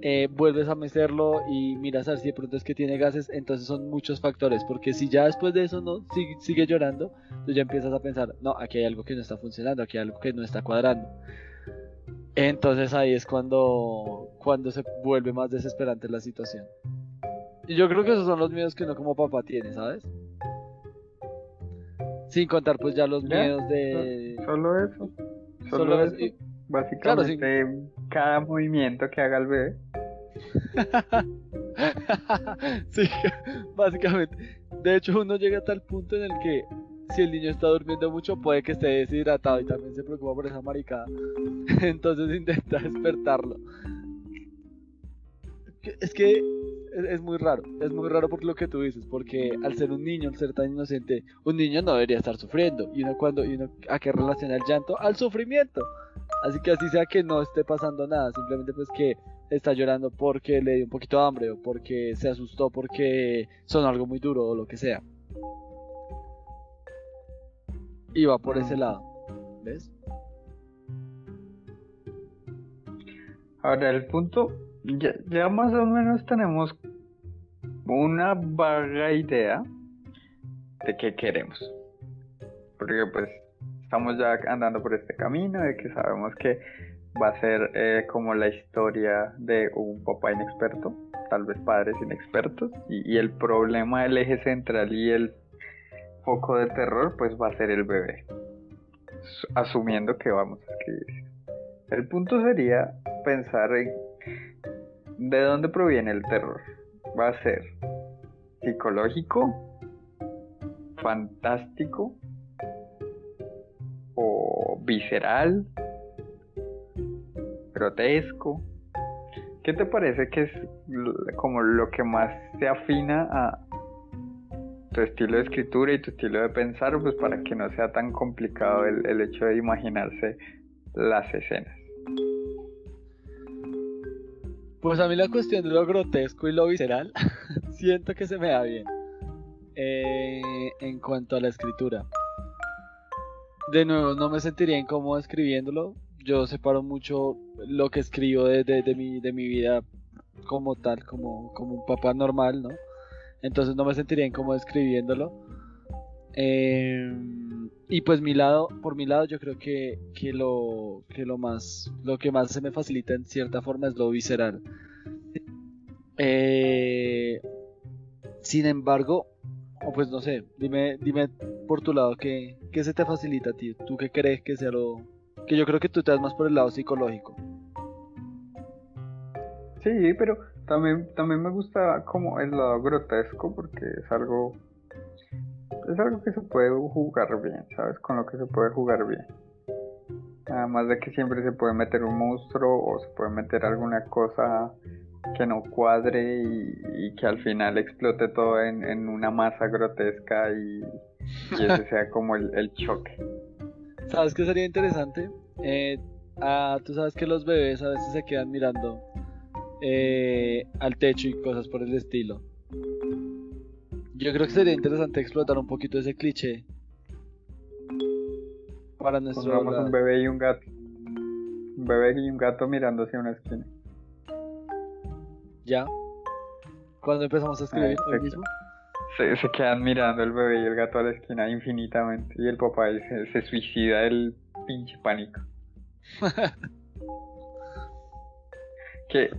eh, vuelves a mecerlo y miras a ver si de pronto es que tiene gases, entonces son muchos factores, porque si ya después de eso no sigue, sigue llorando, tú ya empiezas a pensar, no, aquí hay algo que no está funcionando, aquí hay algo que no está cuadrando. Entonces ahí es cuando, cuando se vuelve más desesperante la situación. Y yo creo que esos son los miedos que uno como papá tiene, ¿sabes? Sin contar pues ya los Ya, miedos de... Solo eso. Solo, Solo eso. Básicamente, cada movimiento que haga el bebé. sí, básicamente. De hecho, uno llega a tal punto en el que si el niño está durmiendo mucho, puede que esté deshidratado y también se preocupa por esa maricada. Entonces intenta despertarlo. Es que es, muy raro, es muy raro por lo que tú dices, porque al ser un niño, al ser tan inocente, un niño no debería estar sufriendo. Y uno cuando, y uno a qué relaciona el llanto, al sufrimiento. Así que así sea que no esté pasando nada, simplemente pues que está llorando porque le dio un poquito de hambre o porque se asustó porque sonó algo muy duro o lo que sea. Y va por ese lado. ¿Ves? Ahora, el punto, ya, ya más o menos tenemos una vaga idea de qué queremos. Porque pues estamos ya andando por este camino de que sabemos que va a ser eh, como la historia de un papá inexperto, tal vez padres inexpertos, y, y el problema, el eje central y el foco de terror, pues va a ser el bebé, Su- asumiendo que vamos a escribir. El punto sería pensar en de dónde proviene el terror. Va a ser psicológico, fantástico o visceral, grotesco. ¿Qué te parece que es como lo que más se afina a tu estilo de escritura y tu estilo de pensar, pues para que no sea tan complicado el, el hecho de imaginarse las escenas? Pues a mí la cuestión de lo grotesco y lo visceral, siento que se me da bien. Eh, en cuanto a la escritura. De nuevo, no me sentiría incómodo escribiéndolo. Yo separo mucho lo que escribo de, de- mi, de mi vida como tal, como, como un papá normal, ¿no? Entonces no me sentiría incómodo escribiéndolo. Eh, y pues mi lado, por mi lado, yo creo que, que lo que lo más, lo que más se me facilita en cierta forma es lo visceral. Eh, sin embargo, o pues no sé, dime, dime por tu lado qué, qué se te facilita a ti, tú qué crees que sea lo, que yo creo que tú te das más por el lado psicológico. Sí, pero también, también me gusta como el lado grotesco porque es algo es algo que se puede jugar bien, ¿sabes? Con lo que se puede jugar bien. Además de que siempre se puede meter un monstruo o se puede meter alguna cosa que no cuadre y, y que al final explote todo en, en una masa grotesca y, y ese sea como el, el choque. ¿Sabes qué sería interesante? Eh, ah, tú sabes que los bebés a veces se quedan mirando eh, al techo y cosas por el estilo. Yo creo que sería interesante explotar un poquito ese cliché para nuestro Pongamos un bebé y un gato. Un bebé y un gato mirando hacia una esquina. ¿Ya? ¿Cuándo empezamos a escribir? ¿Hoy perfecto. mismo? Se, se quedan mirando el bebé y el gato a la esquina infinitamente. Y el papá se, se suicida del pinche pánico. que,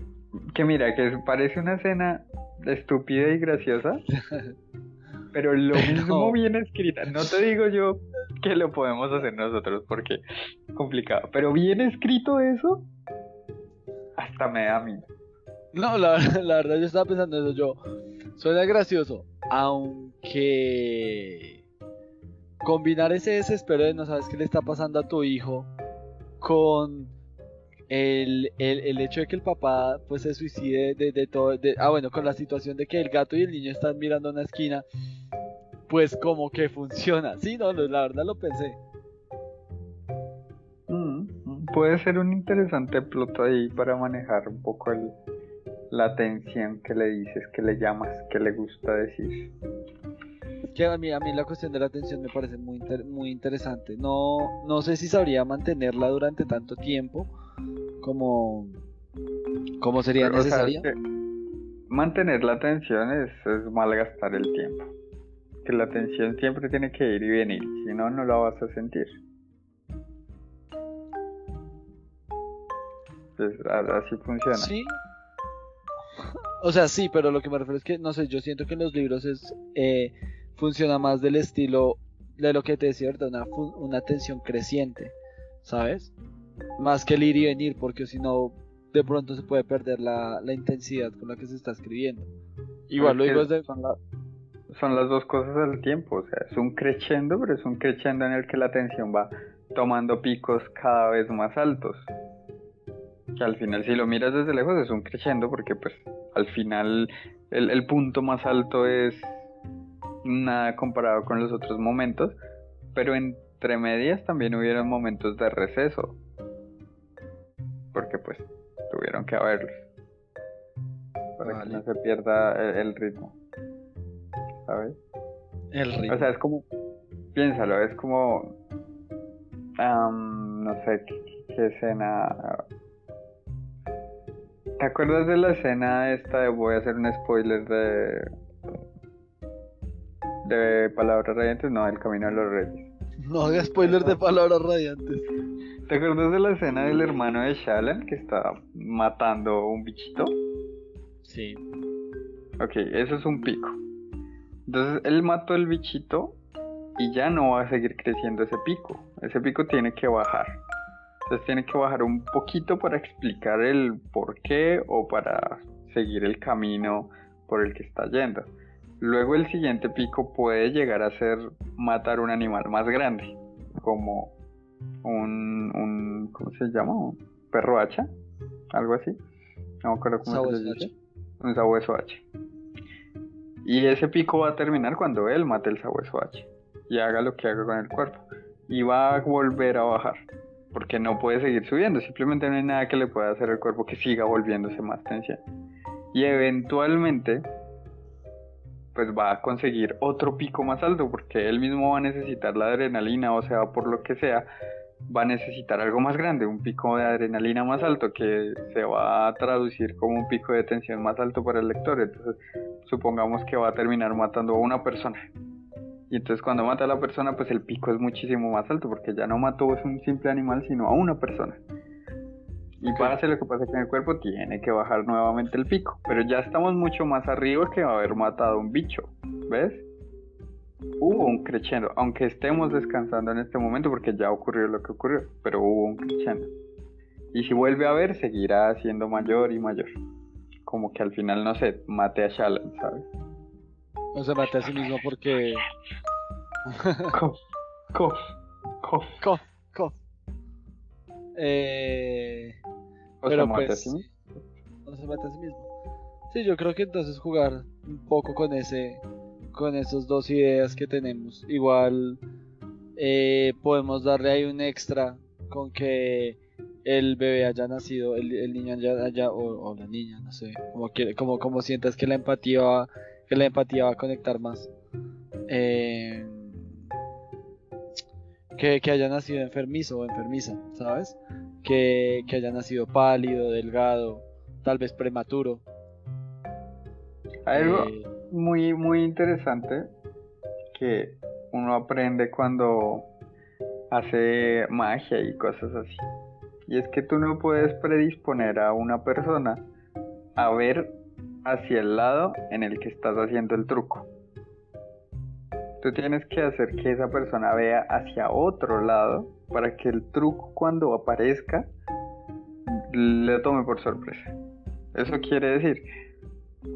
que mira, que parece una escena estúpida y graciosa. Pero lo Pero- mismo bien escrita. No te digo yo que lo podemos hacer nosotros porque es complicado. Pero bien escrito eso, hasta me da miedo. No, la, la verdad yo estaba pensando eso. Yo, suena gracioso, aunque combinar ese desespero de no sabes qué le está pasando a tu hijo con el, el, el hecho de que el papá pues se suicide de, de todo, de, ah bueno, con la situación de que el gato y el niño están mirando una esquina, pues como que funciona. Sí, no, la verdad lo pensé. Mm, puede ser un interesante plot ahí para manejar un poco el, la atención que le dices, que le llamas, que le gusta decir. Que a mí, a mí la cuestión de la atención me parece muy, muy interesante. No, no sé si sabría mantenerla durante tanto tiempo como, como sería necesario. mantener la atención es, es malgastar el tiempo. Que la atención siempre tiene que ir y venir, si no, no la vas a sentir. Pues, así funciona. Sí, o sea, sí, pero lo que me refiero es que, no sé, yo siento que en los libros es eh, funciona más del estilo de lo que te decía, ¿verdad? Una, una tensión creciente, ¿sabes? Más que el ir y venir, porque si no, de pronto se puede perder la, la, intensidad con la que se está escribiendo. Igual lo digo de... Son, son las dos cosas al tiempo, o sea, es un crescendo, pero es un crescendo en el que la tensión va tomando picos cada vez más altos. Que al final, si lo miras desde lejos, es un crescendo, porque pues al final el, punto más alto es nada comparado con los otros momentos, pero entre medias también hubieron momentos de receso, porque pues tuvieron que haberlos, para que no se pierda el, ritmo, ¿sabes? El ritmo. O sea, es como, piénsalo, es como, no sé qué escena ¿Te acuerdas de la escena esta de voy a hacer un spoiler de de Palabras Radiantes? No, El Camino de los Reyes. No haga spoiler de Palabras Radiantes. ¿Te acuerdas de la escena del hermano de Shallan que está matando un bichito? Sí. Ok, eso es un pico. Entonces él mató el bichito y ya no va a seguir creciendo ese pico. Ese pico tiene que bajar. Entonces tiene que bajar un poquito para explicar el por qué o para seguir el camino por el que está yendo. Luego el siguiente pico puede llegar a ser matar un animal más grande, como un, un ¿cómo se llama? Un perro hacha, algo así. No me acuerdo cómo se dice. Un sabueso hacha. Y ese pico va a terminar cuando él mate el sabueso hacha y haga lo que haga con el cuerpo. Y va a volver a bajar porque no puede seguir subiendo, simplemente no hay nada que le pueda hacer al cuerpo que siga volviéndose más tensión. Y eventualmente, pues va a conseguir otro pico más alto, porque él mismo va a necesitar la adrenalina, o sea, por lo que sea, va a necesitar algo más grande, un pico de adrenalina más alto, que se va a traducir como un pico de tensión más alto para el lector. Entonces, supongamos que va a terminar matando a una persona y entonces cuando mata a la persona, pues el pico es muchísimo más alto, porque ya no mató a un simple animal, sino a una persona. Y para hacer lo que pasa con el cuerpo, tiene que bajar nuevamente el pico. Pero ya estamos mucho más arriba que haber matado un bicho. ¿Ves? Hubo un crescendo, aunque estemos descansando en este momento, porque ya ocurrió lo que ocurrió, pero hubo un crescendo. Y si vuelve a ver, seguirá siendo mayor y mayor. Como que al final, no sé, mate a Shalom, ¿sabes? No se mate a sí mismo porque. cof, cof, cof. Cof, cof. Eh. O pero se pues, a sí mismo. No se mate a sí mismo. Sí, yo creo que entonces jugar un poco con ese. Con esas dos ideas que tenemos. Igual. Eh, podemos darle ahí un extra con que el bebé haya nacido, el, el niño haya, o, o, la niña, no sé, como, quiere, como, como sientas que la empatía va que la empatía va a conectar más. Eh, que, haya nacido enfermizo o enfermiza, ¿sabes? Que, haya nacido pálido, delgado, tal vez prematuro. Algo eh, muy, muy interesante que uno aprende cuando hace magia y cosas así. Y es que tú no puedes predisponer a una persona a ver hacia el lado en el que estás haciendo el truco. Tú tienes que hacer que esa persona vea hacia otro lado para que el truco cuando aparezca le tome por sorpresa. Eso quiere decir,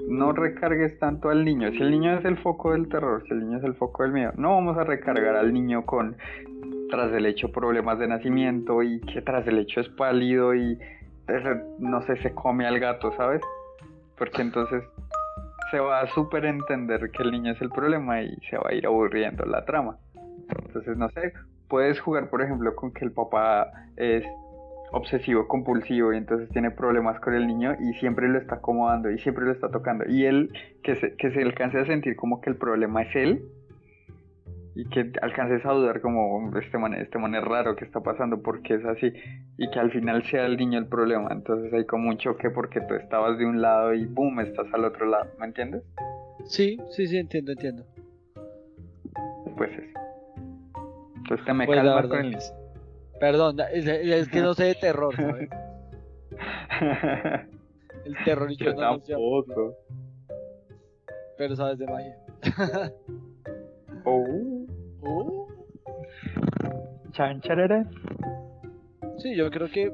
no recargues tanto al niño. Si el niño es el foco del terror, si el niño es el foco del miedo, no vamos a recargar al niño con tras el hecho problemas de nacimiento y que tras el hecho es pálido y no sé, se come al gato, ¿sabes? Porque entonces se va a súper entender que el niño es el problema y se va a ir aburriendo la trama. Entonces, no sé, puedes jugar, por ejemplo, con que el papá es obsesivo compulsivo y entonces tiene problemas con el niño y siempre lo está acomodando y siempre lo está tocando y él que se, que se alcance a sentir como que el problema es él y que alcances a dudar como este man, este man es raro que está pasando porque es así y que al final sea el niño el problema. Entonces hay como un choque porque tú estabas de un lado y boom estás al otro lado ¿me entiendes? Sí, sí, sí, entiendo, entiendo. Pues eso entonces te me pues calmas con el perdón, es, que no sé de terror ¿sabes? el terror y yo, no tampoco. Pero sabes de magia oh Uh. Sí, yo creo que.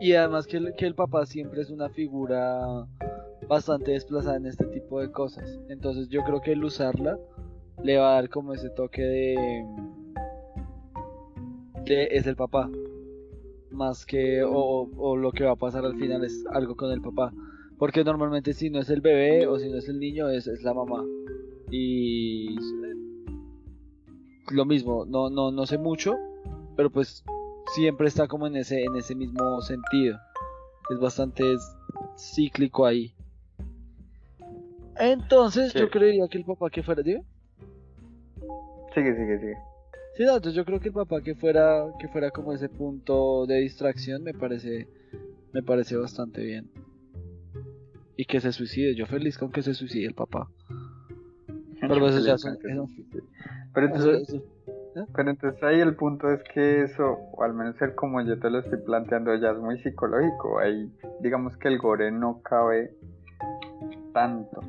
Y además que el, que el papá siempre es una figura bastante desplazada en este tipo de cosas. Entonces yo creo que el usarla le va a dar como ese toque de. de es el papá. Más que. O, o lo que va a pasar al final es algo con el papá. Porque normalmente si no es el bebé o si no es el niño es, es la mamá. Y lo mismo, no, no, no sé mucho, pero pues siempre está como en ese, en ese mismo sentido. Es bastante cíclico ahí. Entonces yo creería que el papá que fuera, ¿diga? Sigue, sigue, sigue. Sí, entonces yo creo que el papá que fuera, que fuera como ese punto de distracción me parece, me parece bastante bien. Y que se suicide, yo feliz con que se suicide el papá. Pero eso ya son, pero entonces, ¿eh? pero entonces ahí el punto es que eso, o al menos el como yo te lo estoy planteando, ya es muy psicológico. Ahí digamos que el gore no cabe tanto.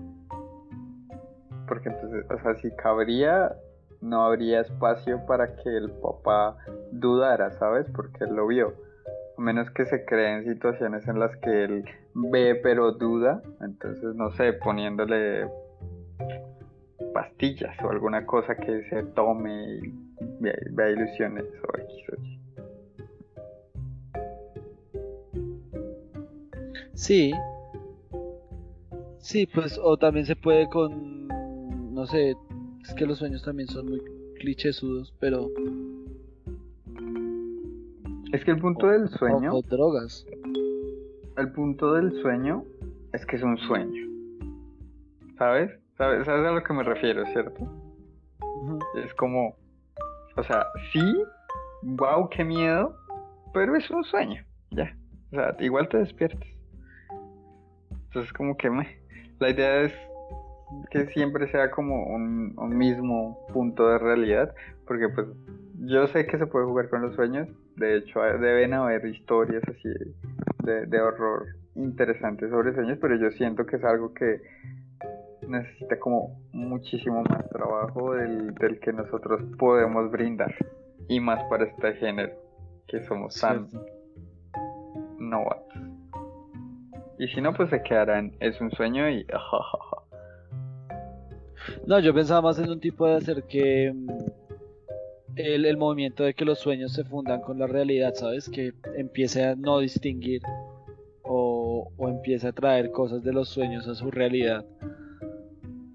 Porque entonces, o sea, si cabría, no habría espacio para que el papá dudara, ¿sabes? Porque él lo vio. A menos que se creen situaciones en las que él ve pero duda. Entonces, no sé, poniéndole pastillas o alguna cosa que se tome y vea, ilusiones o X o Y. Sí. Sí, pues, o también se puede con, no sé, es que los sueños también son muy clichésudos, pero... Es que el punto del sueño... O, drogas. El punto del sueño es que es un sueño. ¿Sabes? ¿Sabes, a lo que me refiero, cierto? Es como, o sea, sí, wow, qué miedo, pero es un sueño, ya. O sea, igual te despiertas. Entonces, como que me, la idea es que siempre sea como un, un mismo punto de realidad, porque pues yo sé que se puede jugar con los sueños, de hecho deben haber historias así de, de horror interesantes sobre sueños, pero yo siento que es algo que necesita como muchísimo más trabajo del, que nosotros podemos brindar. Y más para este género, que somos tan novatos. Y si no, pues se quedarán, es un sueño y... no, yo pensaba más en un tipo de hacer que... El, movimiento de que los sueños se fundan con la realidad, ¿sabes? Que empiece a no distinguir o, o empiece a traer cosas de los sueños a su realidad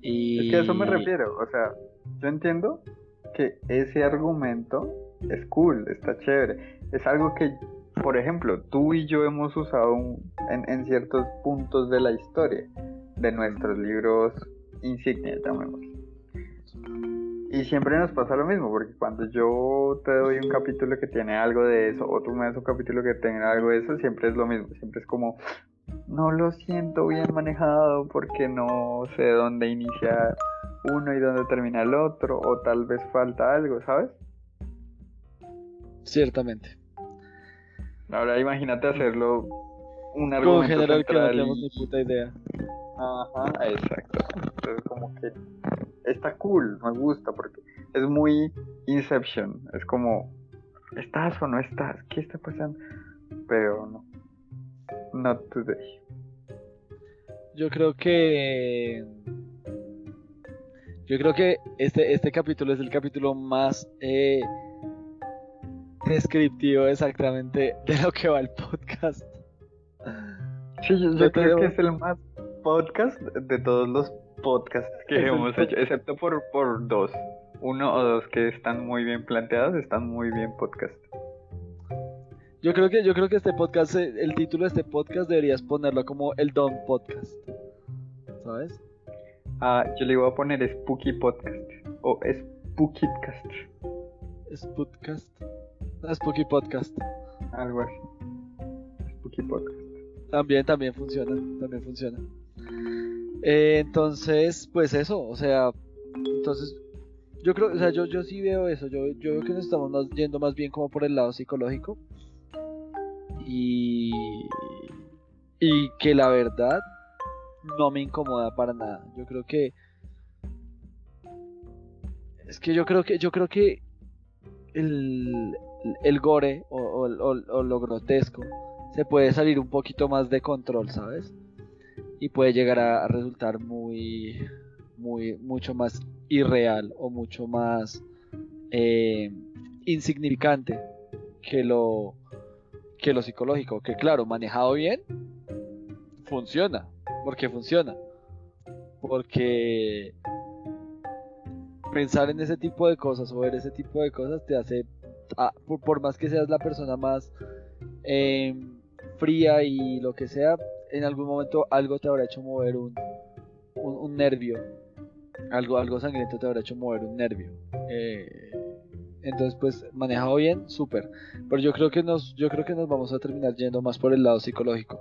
es que a eso me refiero, o sea, yo entiendo que ese argumento es cool, está chévere. Es algo que, por ejemplo, tú y yo hemos usado en, ciertos puntos de la historia, de nuestros libros insignia, llamémoslo. Y siempre nos pasa lo mismo, porque cuando yo te doy un capítulo que tiene algo de eso, o tú me das un capítulo que tenga algo de eso, siempre es lo mismo, siempre es como, no lo siento bien manejado porque no sé dónde inicia uno y dónde termina el otro, o tal vez falta algo, ¿sabes? Ciertamente. Ahora imagínate hacerlo un argumento Como general que no tenemos ni puta idea. Ajá, exacto. Entonces como que está cool, me gusta porque es muy Inception, es como ¿estás o no estás? ¿Qué está pasando? Pero no. Not today. yo creo que yo creo que este, este capítulo es el capítulo más eh, descriptivo exactamente de lo que va el podcast. Sí, yo, creo que es el más podcast de todos los podcasts que hemos hecho, excepto por, por dos. Uno o dos que están muy bien planteados, están muy bien podcast. Yo creo que yo creo que este podcast, eh, el título de este podcast deberías ponerlo como el Don Podcast. ¿Sabes? Ah, yo le iba a poner Spooky Podcast o Spookycast. Spookcast. Ah, Spooky Podcast. Algo así. Spooky Podcast. También, también funciona, también funciona. Eh, entonces, pues eso, o sea, entonces yo creo, o sea, yo, yo sí veo eso, yo, yo veo que nos estamos yendo más bien como por el lado psicológico y, y que la verdad no me incomoda para nada. Yo creo que es que yo creo que yo creo que el, el gore o, o, lo grotesco se puede salir un poquito más de control, ¿sabes? Y puede llegar a, resultar muy, muy, mucho más irreal o mucho más eh, insignificante que lo, que lo psicológico. Que claro, manejado bien, funciona. Porque funciona. Porque pensar en ese tipo de cosas o ver ese tipo de cosas te hace, ah, por, más que seas la persona más em, fría y lo que sea, en algún momento algo te habrá hecho mover un, un, nervio. Algo, algo sangriento te habrá hecho mover un nervio. Eh, entonces, pues, manejado bien, súper. Pero yo creo que nos, yo creo que nos vamos a terminar yendo más por el lado psicológico.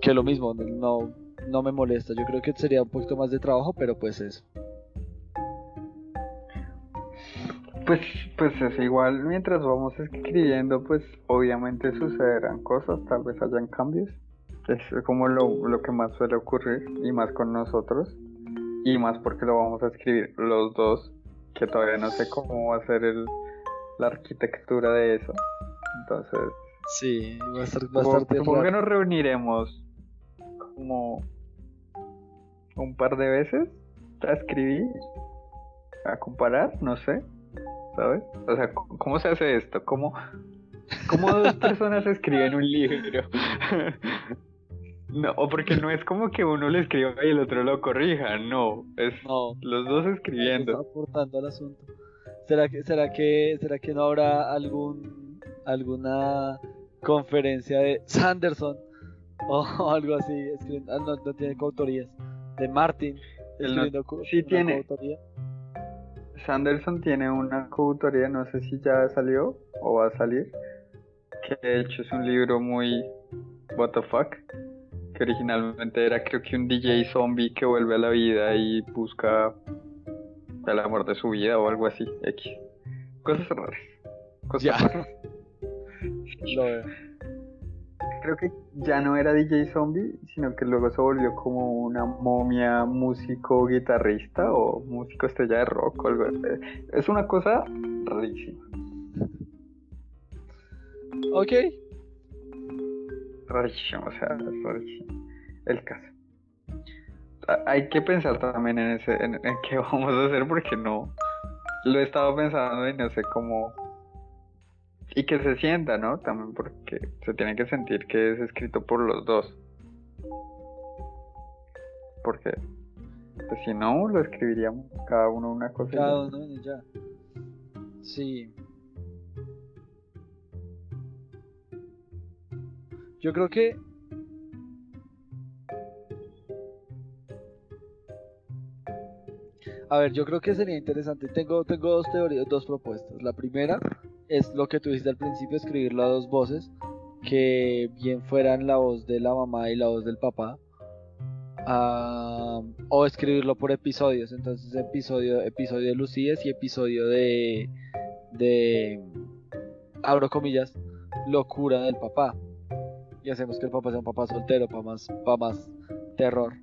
Que lo mismo, no, no me molesta. Yo creo que sería un poquito más de trabajo, pero pues eso. Pues, pues es igual, mientras vamos escribiendo, pues obviamente sucederán cosas, tal vez hayan cambios. Es como lo, lo que más suele ocurrir, y más con nosotros, y más porque lo vamos a escribir los dos, que todavía no sé cómo va a ser el, la arquitectura de eso. Entonces... Sí, va a estar bastante Supongo que nos reuniremos como un par de veces a escribir, a comparar, no sé. ¿Sabes? O sea, ¿cómo se hace esto? ¿Cómo, cómo dos personas escriben un libro? no, o porque no es como que uno le escriba y el otro lo corrija, no, es los dos escribiendo. Está aportando al asunto. ¿Será que, será que, será que no habrá algún, alguna conferencia de Sanderson o algo así? Ah, no, no, tiene coautorías. De Martin. Escribiendo sí tiene. Sanderson tiene una coautoría, no sé si ya salió o va a salir, que de hecho es un libro muy what the fuck, que originalmente era creo que un DJ zombie que vuelve a la vida y busca el amor de su vida o algo así, X. Cosas raras. Cosas raras. Lo veo creo que ya no era DJ Zombie, sino que luego se volvió como una momia músico guitarrista o músico estrella de rock o algo Es una cosa rarísima. Ok. Rarísimo, o sea, rarísimo. El caso. Hay que pensar también en ese, en, en qué vamos a hacer porque no. Lo he estado pensando y no sé cómo y que se sienta, ¿no? También porque se tiene que sentir que es escrito por los dos. Porque pues si no, lo escribiríamos cada uno una cosa. Cada uno ya. Sí. Yo creo que A ver, yo creo que sería interesante. Tengo, tengo dos teorías, dos propuestas. La primera es lo que tú dijiste al principio, escribirlo a dos voces, que bien fueran la voz de la mamá y la voz del papá, o escribirlo por episodios, entonces episodio, episodio de Lucías y episodio de, de, abro comillas, locura del papá. Y hacemos que el papá sea un papá soltero para más, para más terror.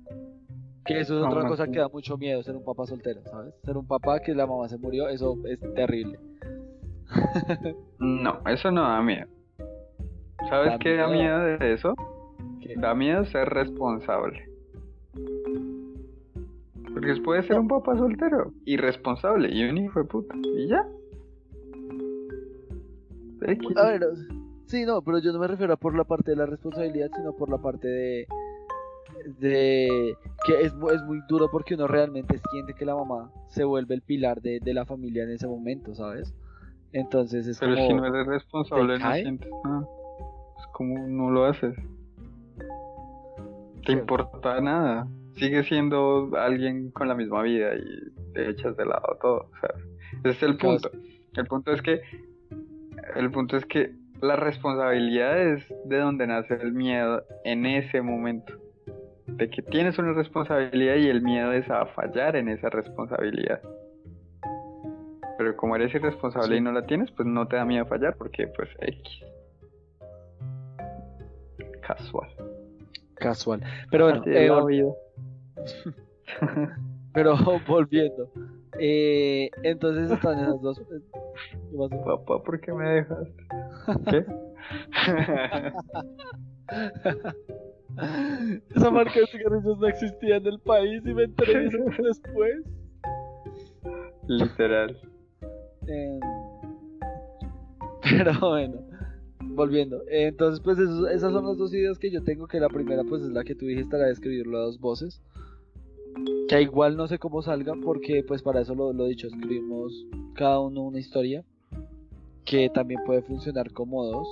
Que eso es otra cosa que da mucho miedo, ser un papá soltero, ¿sabes? Ser un papá que la mamá se murió, eso es terrible. no, eso no da miedo. ¿Sabes qué da miedo de eso? Da miedo ser responsable. Porque puede ser un papá soltero, irresponsable y un hijo de puta. Y ya. A ver, sí, no, pero yo no me refiero a por la parte de la responsabilidad, sino por la parte de. de que es, mu- es muy duro porque uno realmente siente que la mamá se vuelve el pilar de, de la familia en ese momento, ¿sabes? Entonces es Pero como. si no eres responsable, no sientes nada. Es como no lo haces. Te importa nada. Sigue siendo alguien con la misma vida y te echas de lado todo. O sea, ese es el punto. El punto es que el punto es que la responsabilidad es de donde nace el miedo en ese momento. De que tienes una responsabilidad y el miedo es a fallar en esa responsabilidad. Pero como eres irresponsable Sí. y no la tienes, pues no te da miedo fallar porque pues X. Casual. Casual. Pero bueno, eh, vol- pero volviendo. Eh, entonces están esas dos. ¿Qué pasó? Papá, ¿por qué me dejaste? ¿Qué? Esa marca de cigarrillos no existía en el país y me enteré después. Literal. Em, pero bueno, volviendo. Eh, Entonces, pues esos- esas son las dos ideas que yo tengo. Que la primera, pues es la que tú dijiste, la de escribirlo a dos voces. Que igual no sé cómo salga, porque pues para eso lo, lo dicho, escribimos cada uno una historia. Que también puede funcionar como dos,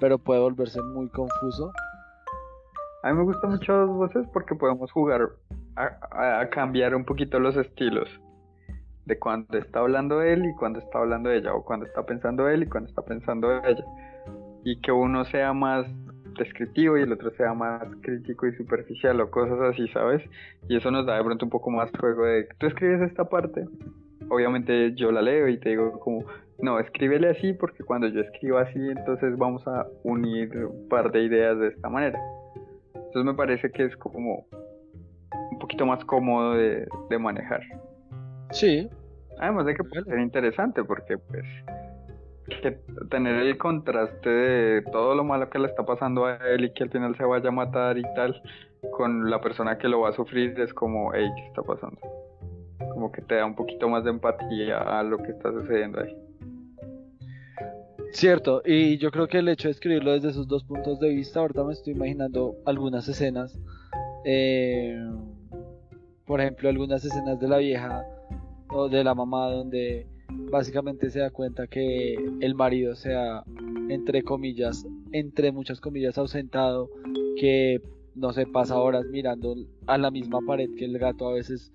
pero puede volverse muy confuso. A mí me gustan mucho dos voces porque podemos jugar a cambiar un poquito los estilos. De cuando está hablando él y cuando está hablando ella. O cuando está pensando él y cuando está pensando ella. Y que uno sea más descriptivo y el otro sea más crítico y superficial o cosas así, ¿sabes? Y eso nos da de pronto un poco más juego de tú escribes esta parte. Obviamente yo la leo y te digo como, no, escríbele así porque cuando yo escribo así entonces vamos a unir un par de ideas de esta manera. Entonces me parece que es como un poquito más cómodo de, de manejar. Sí, Además de que puede ser interesante porque pues que tener el contraste de todo lo malo que le está pasando a él y que al final se vaya a matar y tal con la persona que lo va a sufrir es como, hey, ¿qué está pasando? Como que te da un poquito más de empatía a lo que está sucediendo ahí. Cierto, y yo creo que el hecho de escribirlo desde esos dos puntos de vista, ahorita me estoy imaginando algunas escenas, eh, por ejemplo, algunas escenas de la vieja o de la mamá donde básicamente se da cuenta que el marido sea, entre comillas, entre muchas comillas, ausentado, que no se pasa horas mirando a la misma pared que el gato a veces,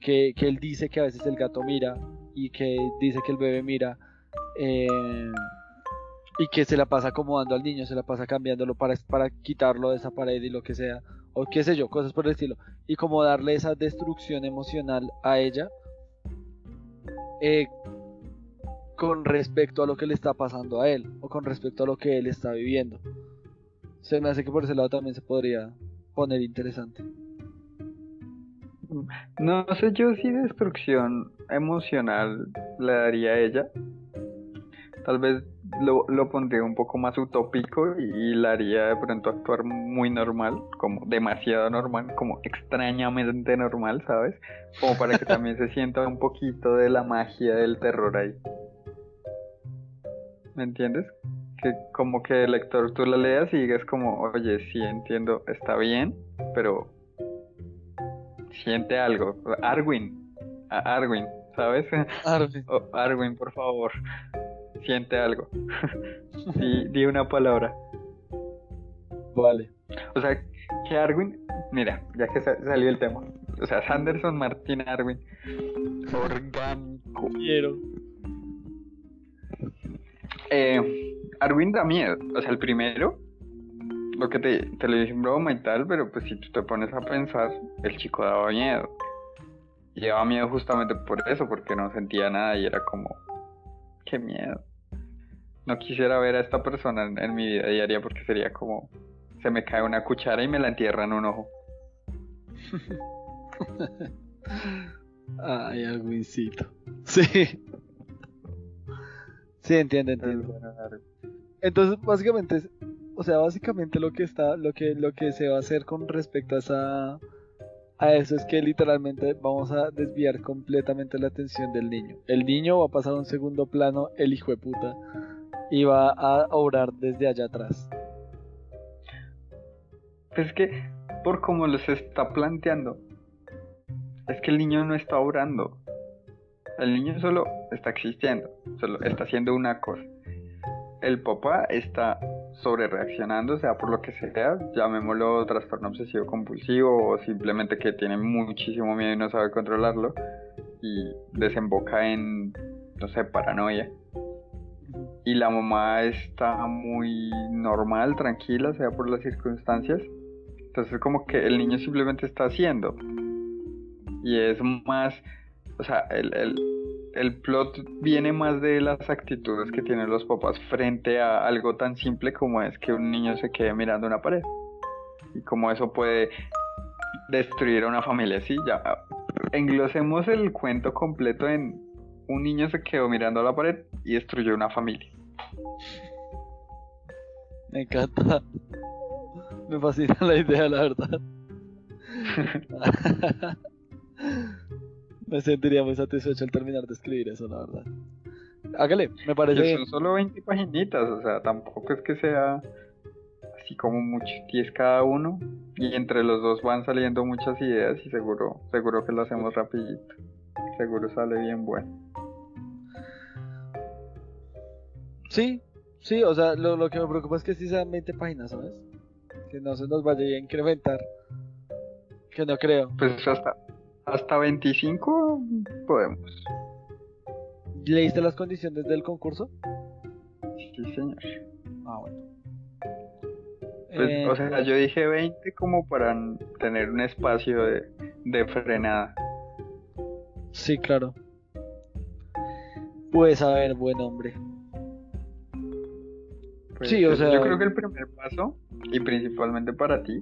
que, que él dice que a veces el gato mira y que dice que el bebé mira. eh, y que se la pasa acomodando al niño, se la pasa cambiándolo para, para quitarlo de esa pared y lo que sea, o qué sé yo, cosas por el estilo, y como darle esa destrucción emocional a ella eh, con respecto a lo que le está pasando a él, o con respecto a lo que él está viviendo. Se me hace que por ese lado también se podría poner interesante. No sé yo si destrucción emocional le daría a ella. Tal vez lo, lo pondría un poco más utópico y, y la haría de pronto actuar muy normal, como demasiado normal, como extrañamente normal, ¿sabes? Como para que también se sienta un poquito de la magia del terror ahí. ¿Me entiendes? Que como que el lector tú la leas y digas como, oye, sí entiendo, está bien, pero siente algo. Arwin, Arwin, ¿sabes? Oh, Arwin, por favor, siente algo. di, di una palabra. Vale. O sea, que Arwin, mira, ya que sa- salió el tema. O sea, Sanderson Martín Arwin. Orgánico. Quiero. Eh, Arwin da miedo. O sea, el primero, lo que te, te lo dije en broma y tal, pero pues si tú te pones a pensar, el chico daba miedo. Y daba miedo justamente por eso, porque no sentía nada y era como, qué miedo. No quisiera ver a esta persona en, en mi vida diaria porque sería como, se me cae una cuchara y me la entierra en un ojo. Ay, Arwincito. Sí. Sí, entiendo, entiendo. Entonces, básicamente, o sea, básicamente lo que está, lo que, lo que se va a hacer con respecto a esa, a eso es que literalmente vamos a desviar completamente la atención del niño. El niño va a pasar a un segundo plano, el hijo de puta, y va a obrar desde allá atrás. Es que, por como los está planteando, es que el niño no está obrando. El niño solo está existiendo, solo está haciendo una cosa. El papá está sobre reaccionando, sea por lo que sea, llamémoslo trastorno obsesivo compulsivo o simplemente que tiene muchísimo miedo y no sabe controlarlo y desemboca en, no sé, paranoia. Y la mamá está muy normal, tranquila, sea por las circunstancias. Entonces como que el niño simplemente está haciendo. Y es más, o sea, el, el, el plot viene más de las actitudes que tienen los papás frente a algo tan simple como es que un niño se quede mirando una pared. Y como eso puede destruir a una familia. Sí, ya. Englosemos el cuento completo en un niño se quedó mirando a la pared y destruyó una familia. Me encanta. Me fascina la idea, la verdad. me sentiría muy satisfecho al terminar de escribir eso, la verdad. Hágale, me parece Y bien. son solo 20 paginitas, o sea, tampoco es que sea así como muchos 10 cada uno. Y entre los dos van saliendo muchas ideas y seguro, seguro que lo hacemos rapidito. Seguro sale bien bueno. Sí, sí, o sea, lo, lo que me preocupa es que sí sean 20 páginas, ¿sabes? Que no se nos vaya a incrementar. Que no creo. Pues hasta, hasta 25 podemos. ¿Leíste las condiciones del concurso? Sí, señor. Ah, bueno. Pues, Eh, o sea, yo dije 20 como para tener un espacio de, de frenada. Sí, claro. Pues a ver, buen hombre. Pues, Sí, o sea- Yo creo que el primer paso, y principalmente para ti,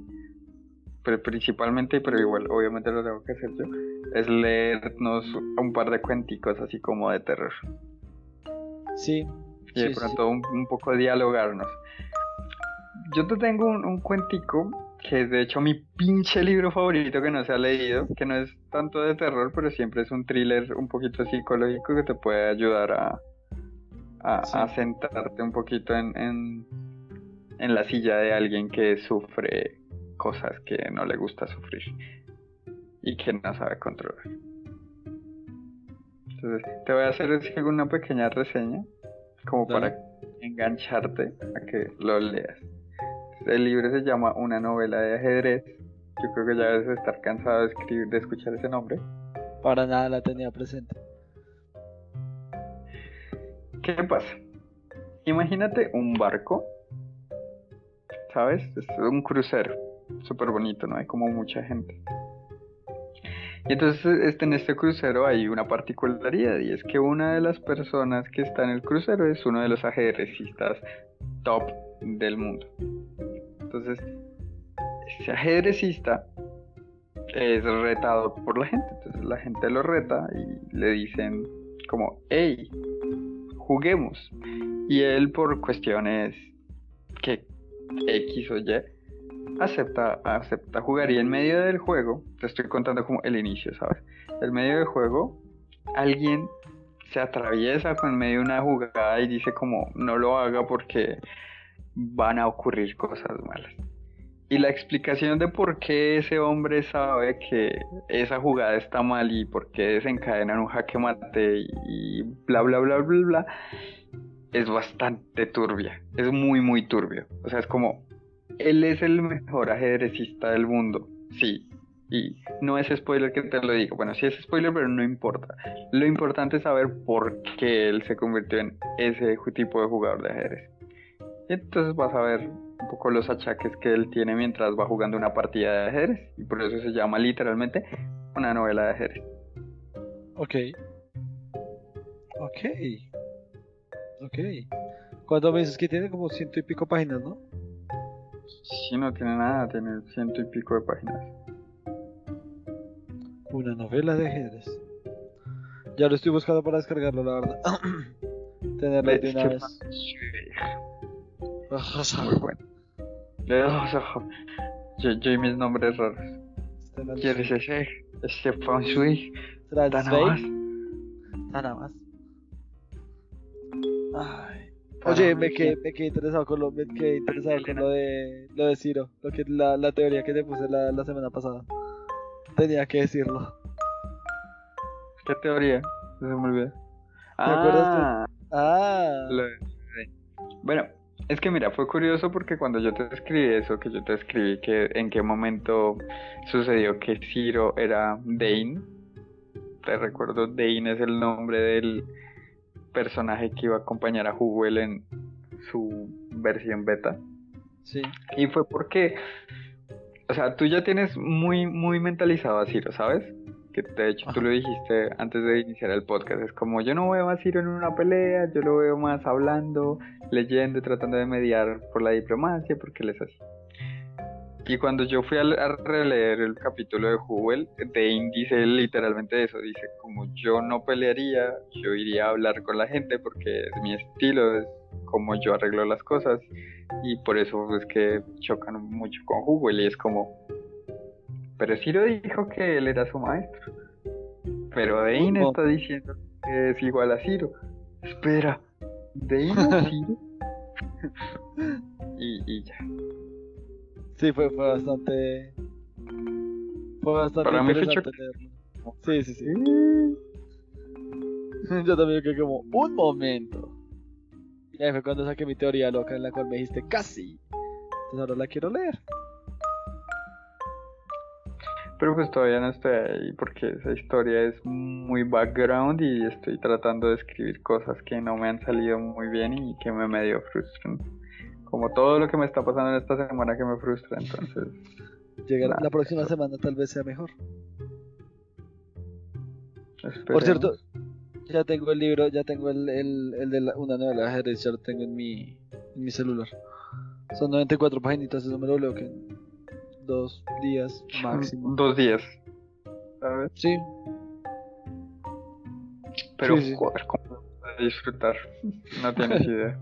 pero principalmente, pero igual, obviamente lo tengo que hacer yo, es leernos un par de cuenticos así como de terror. Sí. Y de sí, sí, pronto un, un poco dialogarnos. Yo te tengo un, un cuentico que es de hecho mi pinche libro favorito que no se ha leído, que no es tanto de terror, pero siempre es un thriller un poquito psicológico que te puede ayudar a, a, Sí. a sentarte un poquito en, en, en la silla de alguien que sufre cosas que no le gusta sufrir y que no sabe controlar. Entonces, te voy a hacer una pequeña reseña como Dale. para engancharte a que lo leas. El libro se llama Una novela de ajedrez. Yo creo que ya debes estar cansado de escribir, de escuchar ese nombre. Para nada la tenía presente. ¿Qué pasa? Imagínate un barco, ¿sabes? Es un crucero, súper bonito, ¿no? Hay como mucha gente. Y entonces este, en este crucero hay una particularidad y es que una de las personas que está en el crucero es uno de los ajedrecistas top del mundo. Entonces, ese ajedrecista es retado por la gente. Entonces la gente lo reta y le dicen como, hey, juguemos. Y él por cuestiones que X o Y acepta, acepta jugar. Y en medio del juego, te estoy contando como el inicio, ¿sabes? En medio del juego, alguien se atraviesa con medio de una jugada y dice como no lo haga porque van a ocurrir cosas malas. Y la explicación de por qué ese hombre sabe que esa jugada está mal y por qué desencadena un jaque mate y, bla bla bla bla bla es bastante turbia. Es muy muy turbio. O sea, es como él es el mejor ajedrecista del mundo. Sí. Y no es spoiler que te lo digo. Bueno, sí es spoiler, pero no importa. Lo importante es saber por qué él se convirtió en ese tipo de jugador de ajedrez. Entonces vas a ver un poco los achaques que él tiene mientras va jugando una partida de ajedrez. Y por eso se llama literalmente una novela de ajedrez. Ok. Ok. Ok. ¿Cuánto me dices que tiene? Como ciento y pico páginas, ¿no? Si no tiene nada, tiene ciento y pico de páginas. Una novela de ajedrez. Ya lo estoy buscando para descargarlo, la verdad. Tenerlo de una vez. Muy bueno. Yo, yo y mis nombres raros. Este no ¿Quieres ese? Ese Feng Shui. ¿Será el Nada más. Nada más. Ay. Oye, me quedé, me quedé interesado con lo, me quedé interesado con lo de lo de Ciro, lo que la, la teoría que te puse la, la semana pasada. Tenía que decirlo. ¿Qué teoría? Se me olvidó. acuerdas tú? Ah, Ah, lo de- Bueno, es que mira, fue curioso porque cuando yo te escribí eso, que yo te escribí que en qué momento sucedió que Ciro era Dane. Te recuerdo, Dane es el nombre del personaje que iba a acompañar a Huguel en su versión beta. sí. Y fue porque, o sea, tú ya tienes muy, muy mentalizado a Ciro, ¿sabes? Que de hecho tú lo dijiste antes de iniciar el podcast. Es como, yo no veo a Ciro en una pelea, yo lo veo más hablando, leyendo tratando de mediar por la diplomacia, porque él es así. Y cuando yo fui a, releer el capítulo de Hubel, Dane dice literalmente eso, dice como yo no pelearía, yo iría a hablar con la gente porque es mi estilo, es como yo arreglo las cosas y por eso es que chocan mucho con Hubel y es como pero Ciro dijo que él era su maestro pero No. está diciendo que es igual a Ciro espera es Ciro y, y ya Sí, fue, fue bastante. Fue bastante Para fue interesante leerlo. Sí, sí, sí. Yo también quedé como, un momento. Y ahí fue cuando saqué mi teoría loca en la cual me dijiste casi. Entonces ahora la quiero leer. Pero pues todavía no estoy ahí porque esa historia es muy background y estoy tratando de escribir cosas que no me han salido muy bien y que me medio frustran como todo lo que me está pasando en esta semana que me frustra entonces Nah, la próxima eso- semana tal vez sea mejor. Por cierto, ya tengo el libro, ya tengo el, el, el de la- una novela de ajedrez, ya lo tengo en mi, en mi celular. Son 94 páginas, eso me lo leo que en dos días máximo. Dos días. ¿Sabes? Sí, Pero, Sí, sí. joder, ¿cómo lo a disfrutar? No tienes idea.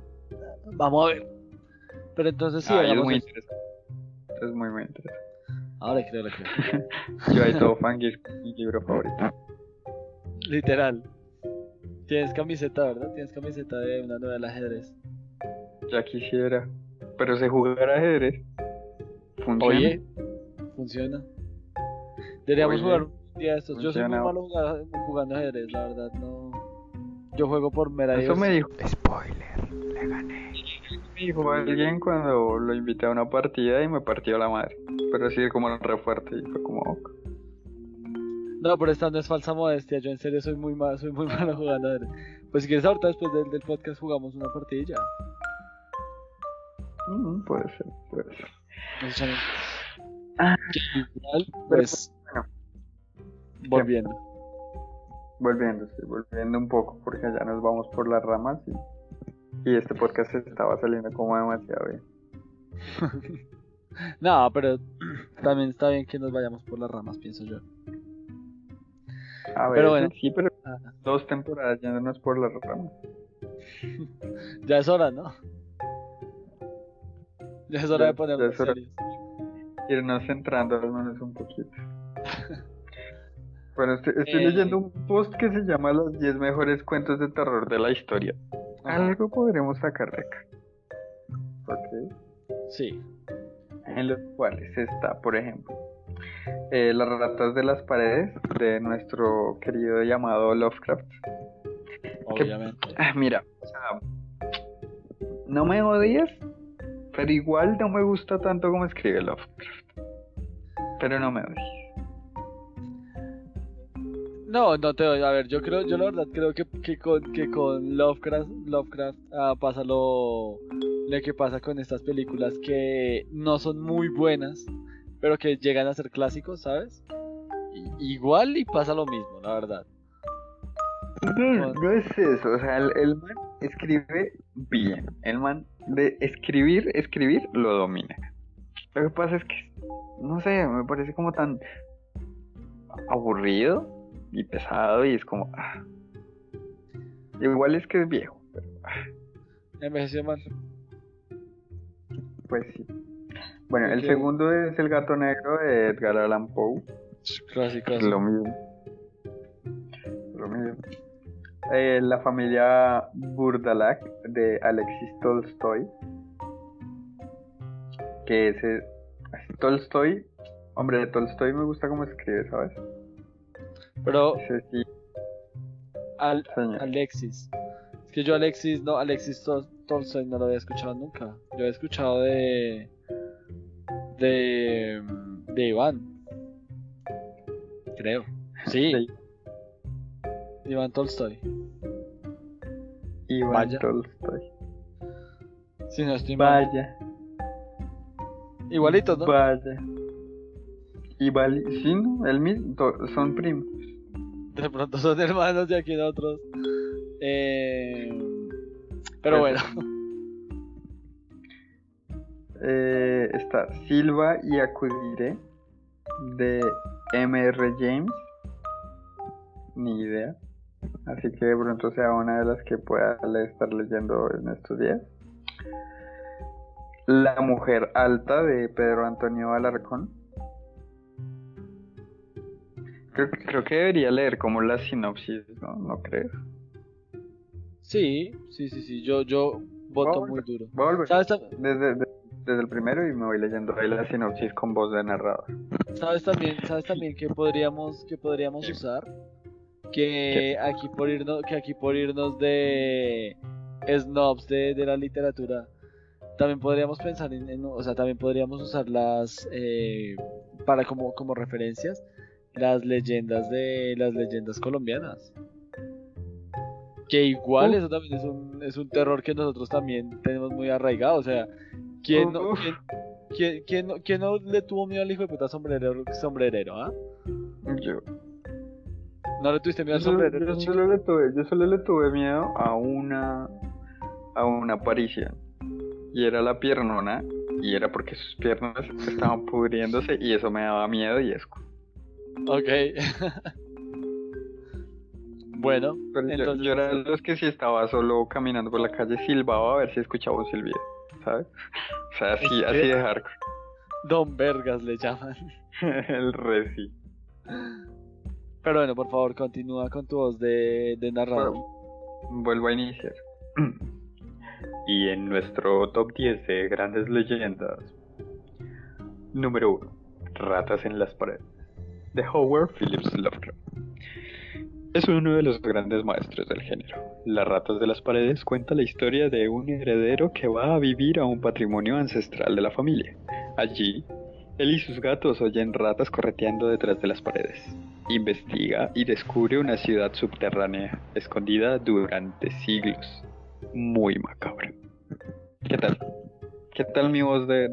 vamos a ver. Pero entonces sí, Ah, es muy eso. interesante. Es muy, muy interesante. Ahora creo, le creo. Yo ahí todo fangirl con mi libro favorito. Literal. Tienes camiseta, ¿verdad? Tienes camiseta de una novela ajedrez. Ya quisiera. Pero se jugar ajedrez. Funciona. Oye, funciona. Deberíamos Oye, jugar un día de estos. Yo soy muy malo jugando, jugando ajedrez, la verdad. No. Yo juego por mera Eso me dijo. Spoiler, le gané. Me dijo alguien cuando lo invité a una partida y me partió la madre. Pero así como re fuerte y fue como. No, pero esta no es falsa modestia. Yo en serio soy muy malo, soy muy malo jugando ajedrez. Pues si quieres ahorita después del, del podcast jugamos una partidilla. Mm, puede ser, puede ser. Ah. Igual, pues. bueno. Volviendo. Volviendo, sí, volviendo un poco porque ya nos vamos por las ramas y, y este podcast estaba saliendo como demasiado bien. No, pero también está bien que nos vayamos por las ramas, pienso yo. A ver, Pero bueno. sí, pero Ah, dos temporadas yéndonos por las ramas. ya es hora, ¿no? Ya es hora de ponernos hora. serios. Irnos centrando al menos un poquito. Bueno, estoy, estoy Eh. leyendo un post que se llama Los 10 mejores cuentos de terror de la historia. Algo podremos sacar de acá. Ok. Sí. en los cuales está, por ejemplo, eh, Las ratas de las paredes de nuestro querido llamado Lovecraft. Obviamente. Ah, mira, o sea, no me odies, pero igual no me gusta tanto como escribe Lovecraft. Pero no me odies. No, no te doy. A ver, yo creo, yo la verdad creo que, que con, que con Lovecraft, Lovecraft ah, pasa lo, lo que pasa con estas películas que no son muy buenas, pero que llegan a ser clásicos, ¿sabes? Igual y pasa lo mismo, la verdad. No, no es eso, o sea, el, el man escribe bien. El man de escribir, escribir, lo domina. Lo que pasa es que, no sé, me parece como tan aburrido y pesado y es como... ah. Igual es que es viejo, pero... ah. Envejeció mal. Pues sí. Bueno, el segundo es El gato negro de Edgar Allan Poe. Clásico. Lo mismo. Lo mismo. Eh, la familia Burdalak de Alexis Tolstoy. Que ese. Tolstoy. Hombre, de Tolstoy me gusta cómo escribe, ¿sabes? Pero Ese sí, Al- señor. Alexis. Es que yo Alexis, no, Alexis Tol- Tolstoy no lo había escuchado nunca. Yo había escuchado de... De... De Iván. Creo. Sí, Iván Tolstoy. Iván Vaya. Tolstoy. Si no estoy mal. Vaya, Igualitos, ¿no? vaya. Vale, sí, ¿no? El mismo, son primos. De pronto son hermanos y aquí otros. Eh... Pero bueno. Eh, está Silva y Acudiré de M.R. James. Ni idea. Así que de pronto sea una de las que pueda estar leyendo en estos días. La mujer alta de Pedro Antonio Alarcón. Creo, creo que debería leer como la sinopsis, ¿no? ¿No crees? Sí, sí, sí, sí. Yo, yo voto muy duro. Voy a volver ¿Sabes, tam- desde, de- desde el primero y me voy leyendo ahí la sinopsis con voz de narrador. ¿Sabes también, sabes también que podríamos, que podríamos usar? Que aquí por irnos, que aquí por irnos de snobs de, de la literatura, también podríamos pensar en, en- o sea, también podríamos usarlas eh, para como, como referencias las leyendas de las leyendas colombianas. Que igual eso también es un, es un terror que nosotros también tenemos muy arraigado. O sea, ¿quién no, quién, quién- quién no, quién no le tuvo miedo al hijo de puta sombrerero, sombrerero, ah? Yo, ¿No le tuviste miedo al yo, sombrerero? yo chico? solo le tuve, yo solo le tuve miedo a una a una aparición. Y era la piernona. Y era porque sus piernas estaban pudriéndose y eso me daba miedo y asco. Ok. bueno, Pero yo- entonces. yo, era de los que si estaba solo caminando por la calle silbaba a ver si escuchaba un silbido, ¿sabes? O sea, así, así de hardcore. Don Vergas le llaman. El reci. Pero bueno, por favor, continúa con tu voz de, narrador. Vuelvo a iniciar. Y en nuestro top 10 de grandes leyendas. Número 1. Ratas en las paredes. De Howard Phillips Lovecraft. Es uno de los grandes maestros del género. Las ratas de las paredes cuenta la historia de un heredero que va a vivir a un patrimonio ancestral de la familia. Allí, él y sus gatos oyen ratas correteando detrás de las paredes. Investiga y descubre una ciudad subterránea escondida durante siglos. Muy macabra. ¿Qué tal? ¿Qué tal mi voz de,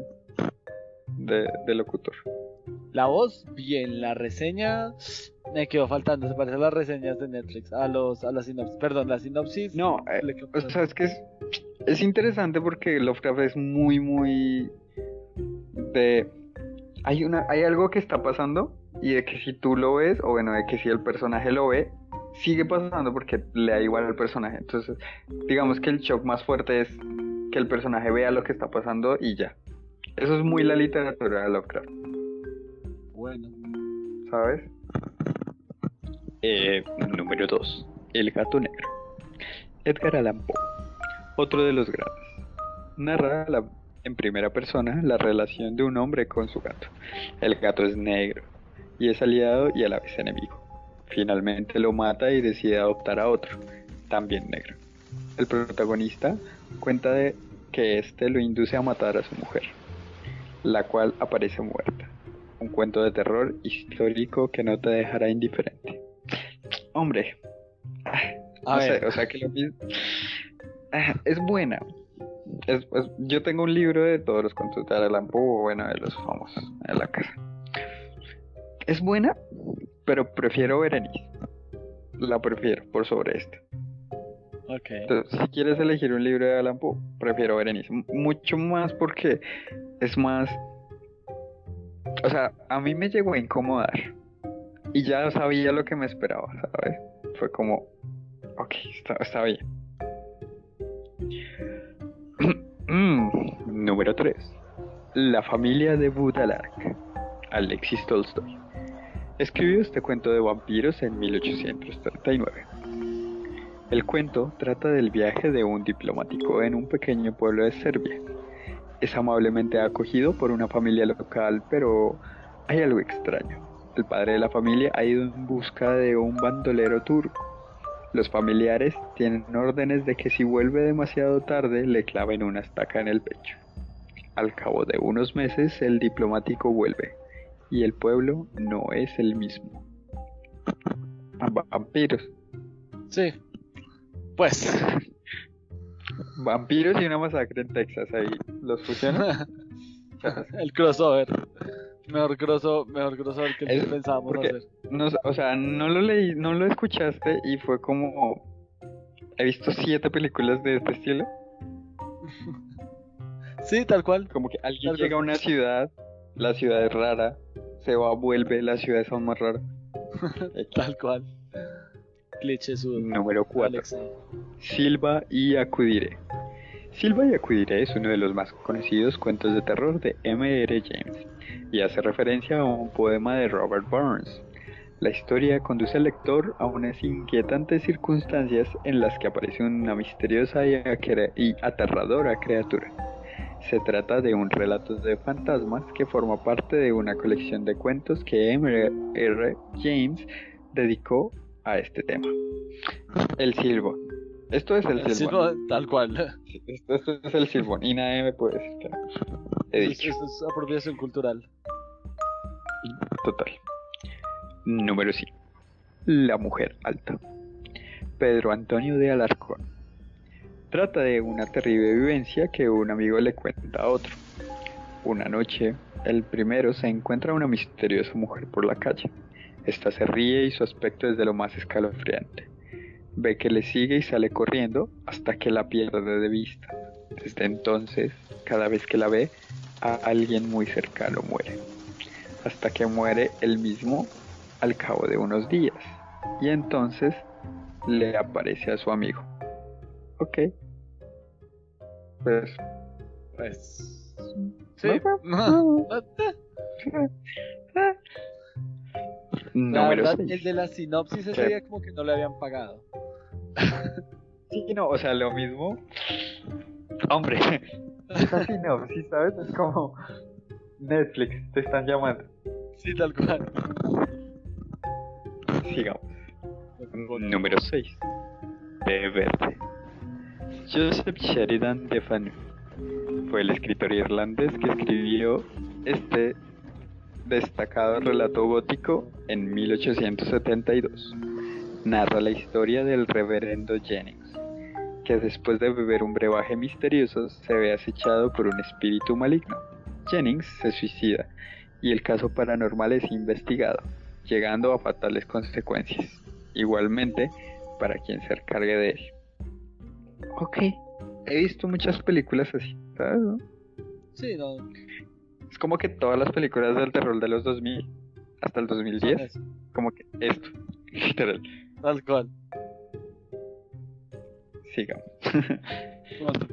de, de locutor? La voz, bien. La reseña me quedó faltando. Se parece a las reseñas de Netflix. A los, a la sinopsis. Perdón, la sinopsis. No, eh, o sea, es que es, es interesante porque Lovecraft es muy, muy de... Hay, una, hay algo que está pasando y de que si tú lo ves, o bueno, de que si el personaje lo ve, sigue pasando porque le da igual al personaje. Entonces, digamos que el shock más fuerte es que el personaje vea lo que está pasando y ya. Eso es muy la literatura de Lovecraft, Bueno. ¿sabes? Eh, número 2. El gato negro. Edgar Allan Poe. Otro de los grandes. Narra la- en primera persona la relación de un hombre con su gato. El gato es negro y es aliado y a la vez enemigo. Finalmente lo mata y decide adoptar a otro, también negro. El protagonista cuenta de que este lo induce a matar a su mujer, la cual aparece muerta. Un cuento de terror histórico que no te dejará indiferente. Hombre, ah, A ver. o sea que lo mismo. Ah, es buena. Es, es- yo tengo un libro de todos los cuentos de Allan Poe, bueno, de los famosos, en la casa. Es buena, pero prefiero Berenice. La prefiero por sobre esta. Ok. Entonces, si quieres elegir un libro de Allan Poe, prefiero Berenice. Mucho más porque es más. O sea, a mí me llegó a incomodar. Y ya sabía lo que me esperaba, ¿sabes? Fue como. Ok, está, está bien. Mm, Número 3. La familia de Budalark, Alexis Tolstoy. Escribió este cuento de vampiros en 1839. El cuento trata del viaje de un diplomático en un pequeño pueblo de Serbia. Es amablemente acogido por una familia local, pero hay algo extraño. El padre de la familia ha ido en busca de un bandolero turco. Los familiares tienen órdenes de que si vuelve demasiado tarde le claven una estaca en el pecho. Al cabo de unos meses el diplomático vuelve y el pueblo no es el mismo. Vampiros. Sí. Pues. Vampiros y una masacre en Texas ahí. ¿Los fusionan? el crossover. Mejor crossover, mejor crossover que el que pensábamos hacer. No, o sea, no lo leí, no lo escuchaste y fue como... He visto siete películas de este estilo. Sí, tal cual. Como que alguien Tal llega a una ciudad, la ciudad es rara, se va, vuelve, la ciudad es aún más rara. Tal cual. Cliché sudo. Número 4. Alexei. Silva y Acudiré. Silva y Acudiré es uno de los más conocidos cuentos de terror de M.R. James y hace referencia a un poema de Robert Burns. La historia conduce al lector a unas inquietantes circunstancias en las que aparece una misteriosa y y aterradora criatura. Se trata de un relato de fantasmas que forma parte de una colección de cuentos que M.R. James dedicó a este tema. El silbón. Esto es el, El silbón. silbo- tal cual. Esto, esto es el silbón y nadie me puede decir que. He dicho, eso es apropiación cultural. total. Número 5. La mujer alta. Pedro Antonio de Alarcón. Trata de una terrible vivencia que un amigo le cuenta a otro. Una noche, el primero se encuentra una misteriosa mujer por la calle. Esta se ríe y su aspecto es de lo más escalofriante. Ve que le sigue y sale corriendo hasta que la pierde de vista. Desde entonces, cada vez que la ve, a alguien muy cercano muere. Hasta que muere él mismo al cabo de unos días. Y entonces le aparece a su amigo. Ok. Pues. Pues. Sí. La Número verdad, seis. el de la sinopsis ese día como que no le habían pagado. Sí, no, o sea, lo mismo. Hombre, esa sinopsis, ¿sabes? Es como Netflix, te están llamando. Sí, tal cual. Sigamos. Número 6. De verde. Joseph Sheridan de fue el escritor irlandés que escribió este destacado relato gótico en 1872. Narra la historia del reverendo Jennings, que después de beber un brebaje misterioso se ve acechado por un espíritu maligno. Jennings se suicida y el caso paranormal es investigado, llegando a fatales consecuencias, igualmente para quien se encargue de él. Ok, he visto muchas películas así, ¿sabes? no? Sí, no. Es como que todas las películas del terror de los 2000 hasta el son 2010, eso, como que esto, literal. Tal cual. Sigamos.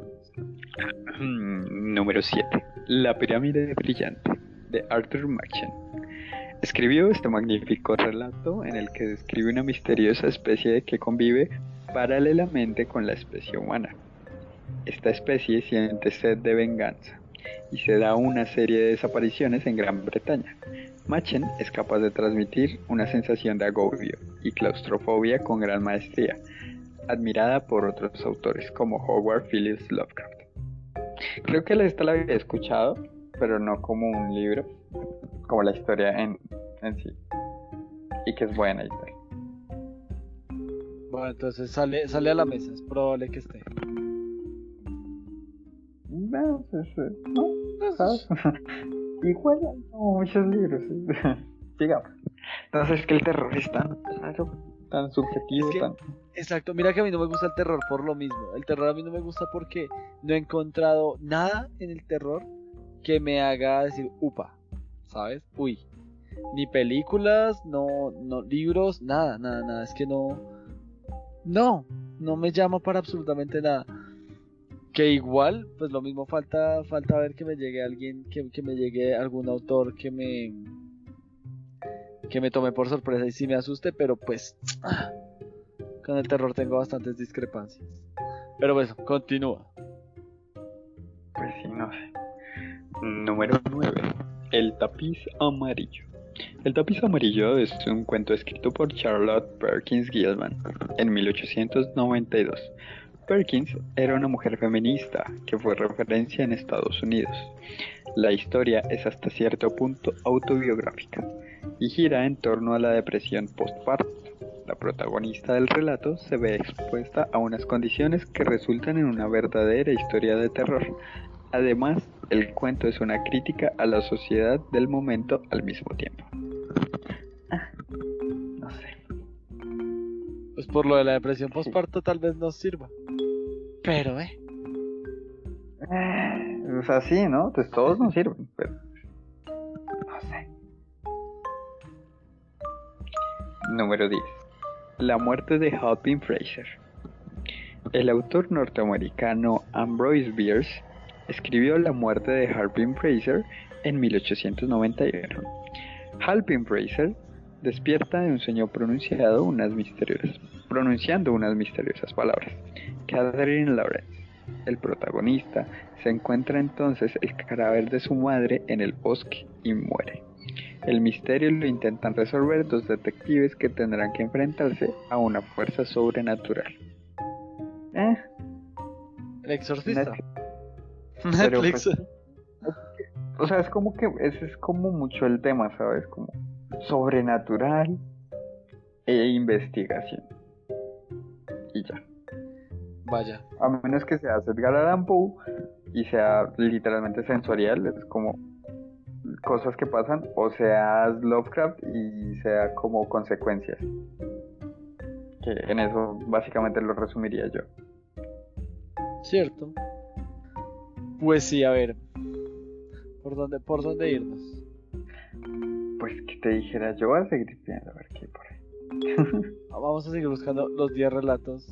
Número 7. La pirámide brillante de Arthur Machen. Escribió este magnífico relato en el que describe una misteriosa especie que convive paralelamente con la especie humana. Esta especie siente sed de venganza y se da una serie de desapariciones en Gran Bretaña. Machen es capaz de transmitir una sensación de agobio y claustrofobia con gran maestría, admirada por otros autores como Howard Phillips Lovecraft. Creo que esta la había escuchado, pero no como un libro, como la historia en, en sí. Y que es buena y tal. Bueno, entonces sale, sale a la mesa, es probable que esté. No, pues, eh, no, ¿sabes? Igual como muchos libros. Digamos. Entonces es que el terror es tan tan subjetivo, Es que- tan... Exacto, mira que a mí no me gusta el terror por lo mismo. El terror a mí no me gusta porque no he encontrado nada en el terror que me haga decir upa, ¿sabes? Uy. Ni películas, no, no libros, nada, nada, nada. Es que no. No, no me llama para absolutamente nada. Que igual, pues lo mismo falta, falta ver que me llegue alguien, que, que me llegue algún autor que me que me tome por sorpresa y sí me asuste, pero pues con el terror tengo bastantes discrepancias. Pero bueno, continúa. Pues sí, no sé. Número 9. El tapiz amarillo. El tapiz amarillo es un cuento escrito por Charlotte Perkins Gilman en 1892. Perkins era una mujer feminista que fue referencia en Estados Unidos. La historia es hasta cierto punto autobiográfica y gira en torno a la depresión postparto. La protagonista del relato se ve expuesta a unas condiciones que resultan en una verdadera historia de terror. Además, el cuento es una crítica a la sociedad del momento al mismo tiempo. Ah, no sé. Pues por lo de la depresión postparto tal vez nos sirva. Pero, eh. Eh, O sea, sí, ¿no? Pues todos nos sirven, pero... No sé. Número 10. La muerte de Halpin Fraser. El autor norteamericano Ambrose Bierce escribió La muerte de Halpin Fraser en 1891. Halpin Fraser despierta de un sueño pronunciado unas misteriosas, pronunciando unas misteriosas palabras. Catherine Lawrence, el protagonista, se encuentra entonces el cadáver de su madre en el bosque y muere. El misterio lo intentan resolver dos detectives que tendrán que enfrentarse a una fuerza sobrenatural. Eh, El exorcista. Netflix. Pero, pues, o sea, es como que ese es como mucho el tema, ¿sabes? Como sobrenatural e investigación. Y ya. Vaya. A menos que sea Edgar Allan Poe y sea literalmente sensorial, es como cosas que pasan, o sea Lovecraft y sea como consecuencias. Que en eso básicamente lo resumiría yo. Cierto. Pues sí, a ver. ¿Por dónde, por dónde irnos? Pues que te dijera, yo voy a seguir viendo a ver qué hay por ahí. Ah, Vamos a seguir buscando los 10 relatos.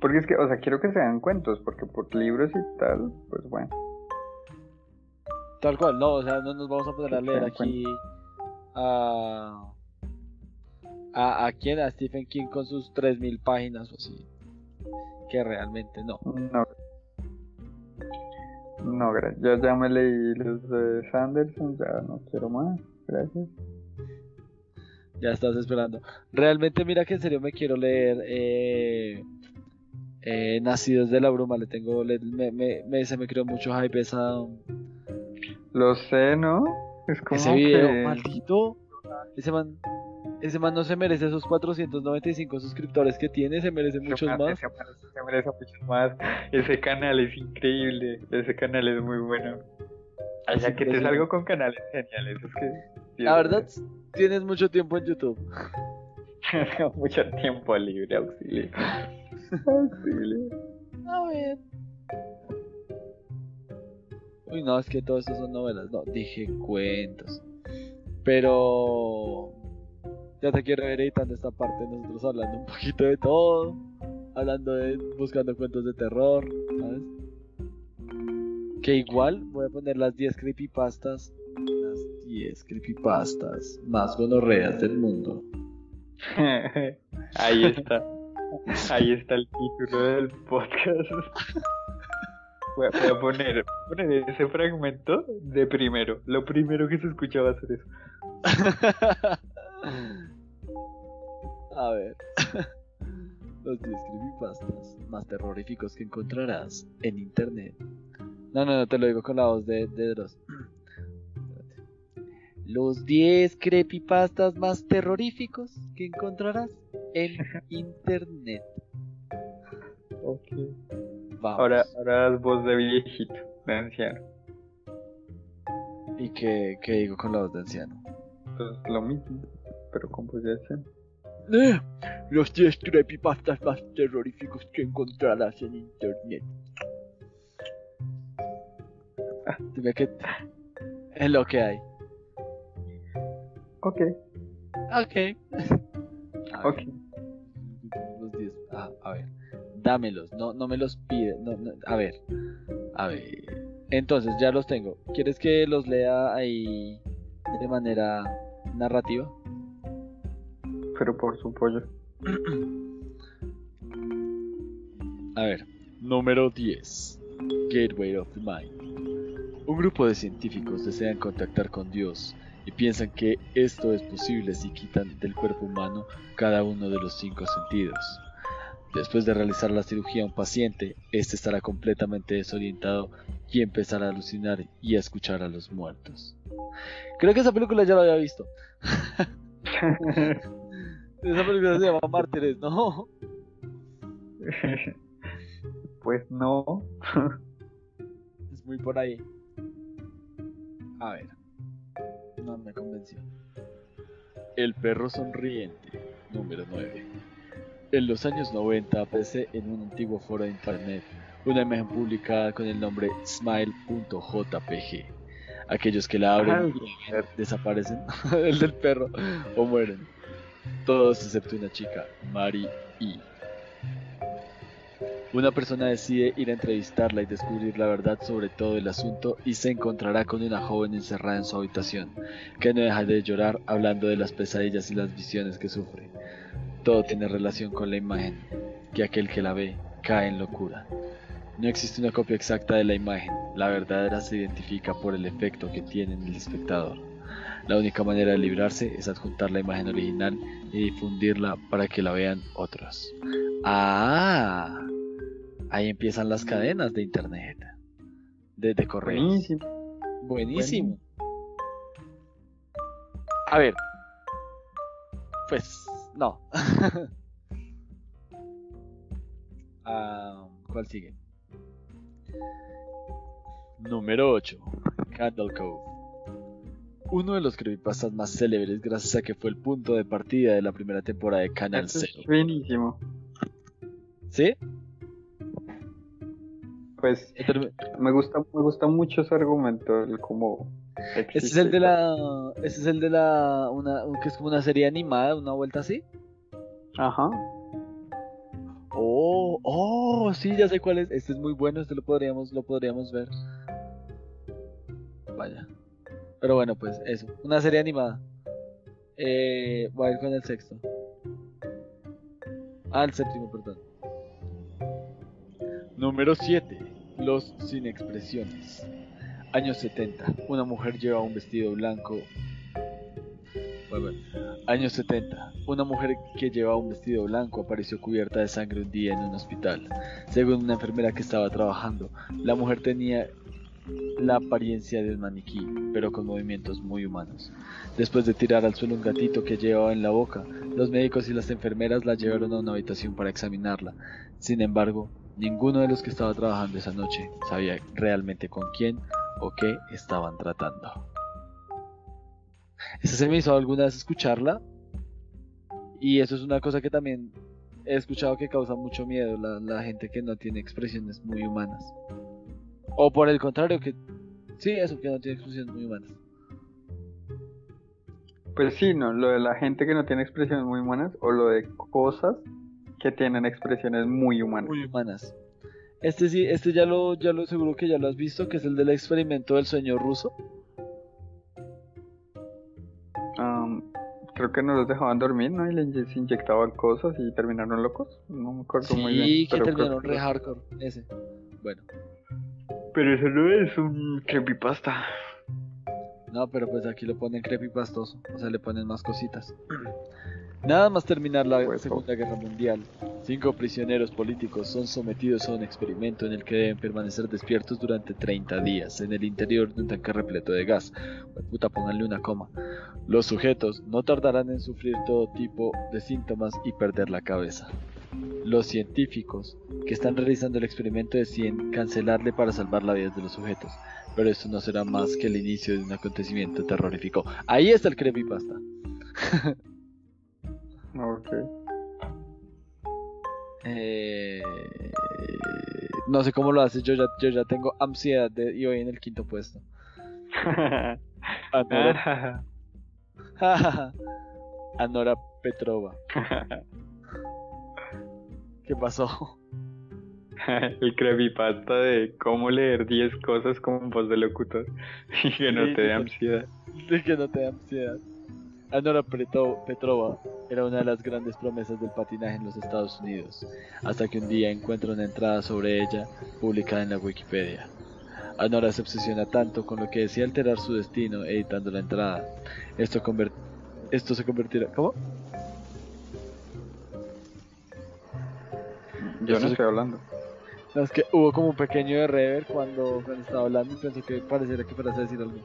Porque es que, o sea, quiero que sean cuentos, porque por libros y tal, pues bueno. Tal cual, no, o sea, no nos vamos a poner a leer aquí a. ¿A, a quién? A Stephen King con sus 3000 páginas o así. Que realmente no. No. No, gracias. Ya, ya me leí los de Sanderson, ya no quiero más. Gracias. Ya estás esperando. Realmente, mira que en serio me quiero leer. Eh, eh, Nacidos de la Bruma. Le tengo. le- me, me, me- se me creó mucho hype esa, Lo sé, ¿no? Es como ese video. que... Maldito. Ese man. Ese man no se merece esos 495 suscriptores que tiene. Se merece muchos más. se merece muchos más. Ese canal es increíble. Ese canal es muy bueno. Ya que te salgo con canales geniales. Es que. La verdad, tienes mucho tiempo en YouTube. Mucho tiempo libre, auxilio. Auxilio. A ver. Uy, no, es que todo eso son novelas. No, dije cuentos. Pero. Ya te quiero ver editando esta parte. Nosotros hablando un poquito de todo. Hablando de. Buscando cuentos de terror. ¿Sabes? Que igual voy a poner las 10 creepypastas. Las 10 creepypastas Más gonorreas del mundo. Ahí está. Ahí está el título del podcast. Voy a, voy a poner, poner ese fragmento de primero. Lo primero que se escuchaba hacer eso. A ver. Los 10 creepypastas más terroríficos que encontrarás en internet. No, no, no, te lo digo con la voz de, de Dross. Espérate. Los 10 creepypastas más terroríficos que encontrarás en internet. Ok. Vamos. Ahora, ahora es voz de viejito, de anciano. ¿Y qué, qué digo con la voz de anciano? Pues lo mismo, pero con anciano. Eh, Los 10 creepypastas más terroríficos que encontrarás en internet. Dime que es lo que hay. Ok, Ok. A ok. ver, Los 10. Ah, a ver. dámelos, no, no me los pide. No, no, a ver, a ver. Entonces, ya los tengo. ¿Quieres que los lea ahí de manera narrativa? Pero por su pollo. A ver, número 10. Gateway of the Mind. Un grupo de científicos desean contactar con Dios y piensan que esto es posible si quitan del cuerpo humano cada uno de los cinco sentidos. Después de realizar la cirugía a un paciente, este estará completamente desorientado y empezará a alucinar y a escuchar a los muertos. Creo que esa película ya la había visto. esa película se llama Mártires, ¿no? Pues no. Es muy por ahí. A ver. No me convenció. El perro sonriente, número 9. En los años 90 aparece en un antiguo foro de internet una imagen publicada con el nombre smile.jpg. Aquellos que la abren desaparecen, el del perro, o mueren. Todos excepto una chica, Mari E. Una persona decide ir a entrevistarla y descubrir la verdad sobre todo el asunto y se encontrará con una joven encerrada en su habitación, que no deja de llorar hablando de las pesadillas y las visiones que sufre. Todo tiene relación con la imagen, que aquel que la ve cae en locura. No existe una copia exacta de la imagen, la verdadera se identifica por el efecto que tiene en el espectador. La única manera de librarse es adjuntar la imagen original y difundirla para que la vean otros. ¡Ah! Ahí empiezan las cadenas de internet. De, de correos. Buenísimo. Buenísimo. A ver. Pues no. Ah, ¿Cuál sigue? Número 8. Candle Cove. Uno de los creepypastas más célebres gracias a que fue el punto de partida de la primera temporada de Canal Eso Zero. es buenísimo. ¿Sí? Pues me gusta, me gusta mucho ese argumento, el cómo Ese es el de la. Ese es el de la. Una, un- que es como una serie animada, una vuelta así. Ajá. Oh, oh, sí, ya sé cuál es. Este es muy bueno, este lo podríamos, lo podríamos ver. Vaya. Pero bueno, pues eso. Una serie animada. Eh, voy a ir con el sexto. Ah, el séptimo, perdón. Número 7. Los sin expresiones. Años 70. Una mujer lleva un vestido blanco. Años 70. Una mujer que llevaba un vestido blanco apareció cubierta de sangre un día en un hospital. Según una enfermera que estaba trabajando, la mujer tenía la apariencia de un maniquí, pero con movimientos muy humanos. Después de tirar al suelo un gatito que llevaba en la boca, los médicos y las enfermeras la llevaron a una habitación para examinarla. Sin embargo, ninguno de los que estaba trabajando esa noche sabía realmente con quién o qué estaban tratando. Esa se me hizo alguna vez escucharla. Y eso es una cosa que también he escuchado que causa mucho miedo, la, la gente que no tiene expresiones muy humanas. O por el contrario, que sí, eso, que no tiene expresiones muy humanas. Pues sí, no, lo de la gente que no tiene expresiones muy humanas o lo de cosas que tienen expresiones muy humanas. Muy humanas. Este sí, este ya lo, ya lo seguro que ya lo has visto, que es el del experimento del sueño ruso. Am, creo que no los dejaban dormir, ¿no? Y les inyectaban cosas y terminaron locos. No me acuerdo muy bien. Sí, que terminaron re hardcore, ese. Bueno, Pero eso no es un creepypasta. no, pero pues aquí lo ponen creepypastoso, o sea, le ponen más cositas. Nada más terminar la Pues, Segunda Guerra Mundial, cinco prisioneros políticos son sometidos a un experimento en el que deben permanecer despiertos durante 30 días en el interior de un tanque repleto de gas. Puta, pónganle una coma. Los sujetos no tardarán en sufrir todo tipo de síntomas y perder la cabeza. Los científicos que están realizando el experimento deciden cancelarle para salvar la vida de los sujetos, pero esto no será más que el inicio de un acontecimiento terrorífico. Ahí está el creepypasta. Ok. Eh, no sé cómo lo haces, yo ya, yo ya tengo ansiedad de, y voy en el quinto puesto. Anora, Anora Petrova. ¿Qué pasó? El creepypasta de cómo leer 10 cosas con voz de locutor y que no Sí, te dé ansiedad. De que no te da ansiedad. Anora Petrova era una de las grandes promesas del patinaje en los Estados Unidos, hasta que un día encuentra una entrada sobre ella publicada en la Wikipedia. Anora se obsesiona tanto con lo que decía alterar su destino editando la entrada. Esto, esto se convertirá... ¿Cómo? Yo no estoy hablando. No, es que hubo como un pequeño de rever cuando, cuando estaba hablando y pensó que pareciera que fueras a decir algo.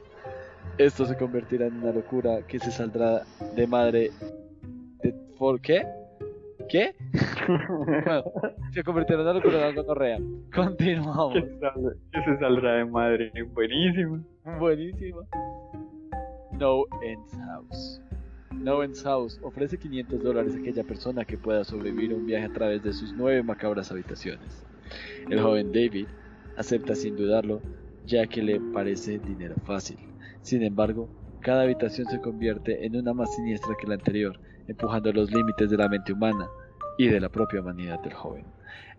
Esto se convertirá en una locura que se saldrá de madre de... ¿Por qué? ¿Qué? Bueno, se convertirá en una locura de algo real. Continuamos. que, sal- que se saldrá de madre. Buenísimo. Buenísimo. No Ends House. Ends House ofrece 500 dólares a aquella persona que pueda sobrevivir un viaje a través de sus nueve macabras habitaciones. El joven David acepta sin dudarlo, ya que le parece dinero fácil. Sin embargo, cada habitación se convierte en una más siniestra que la anterior, empujando los límites de la mente humana y de la propia humanidad del joven.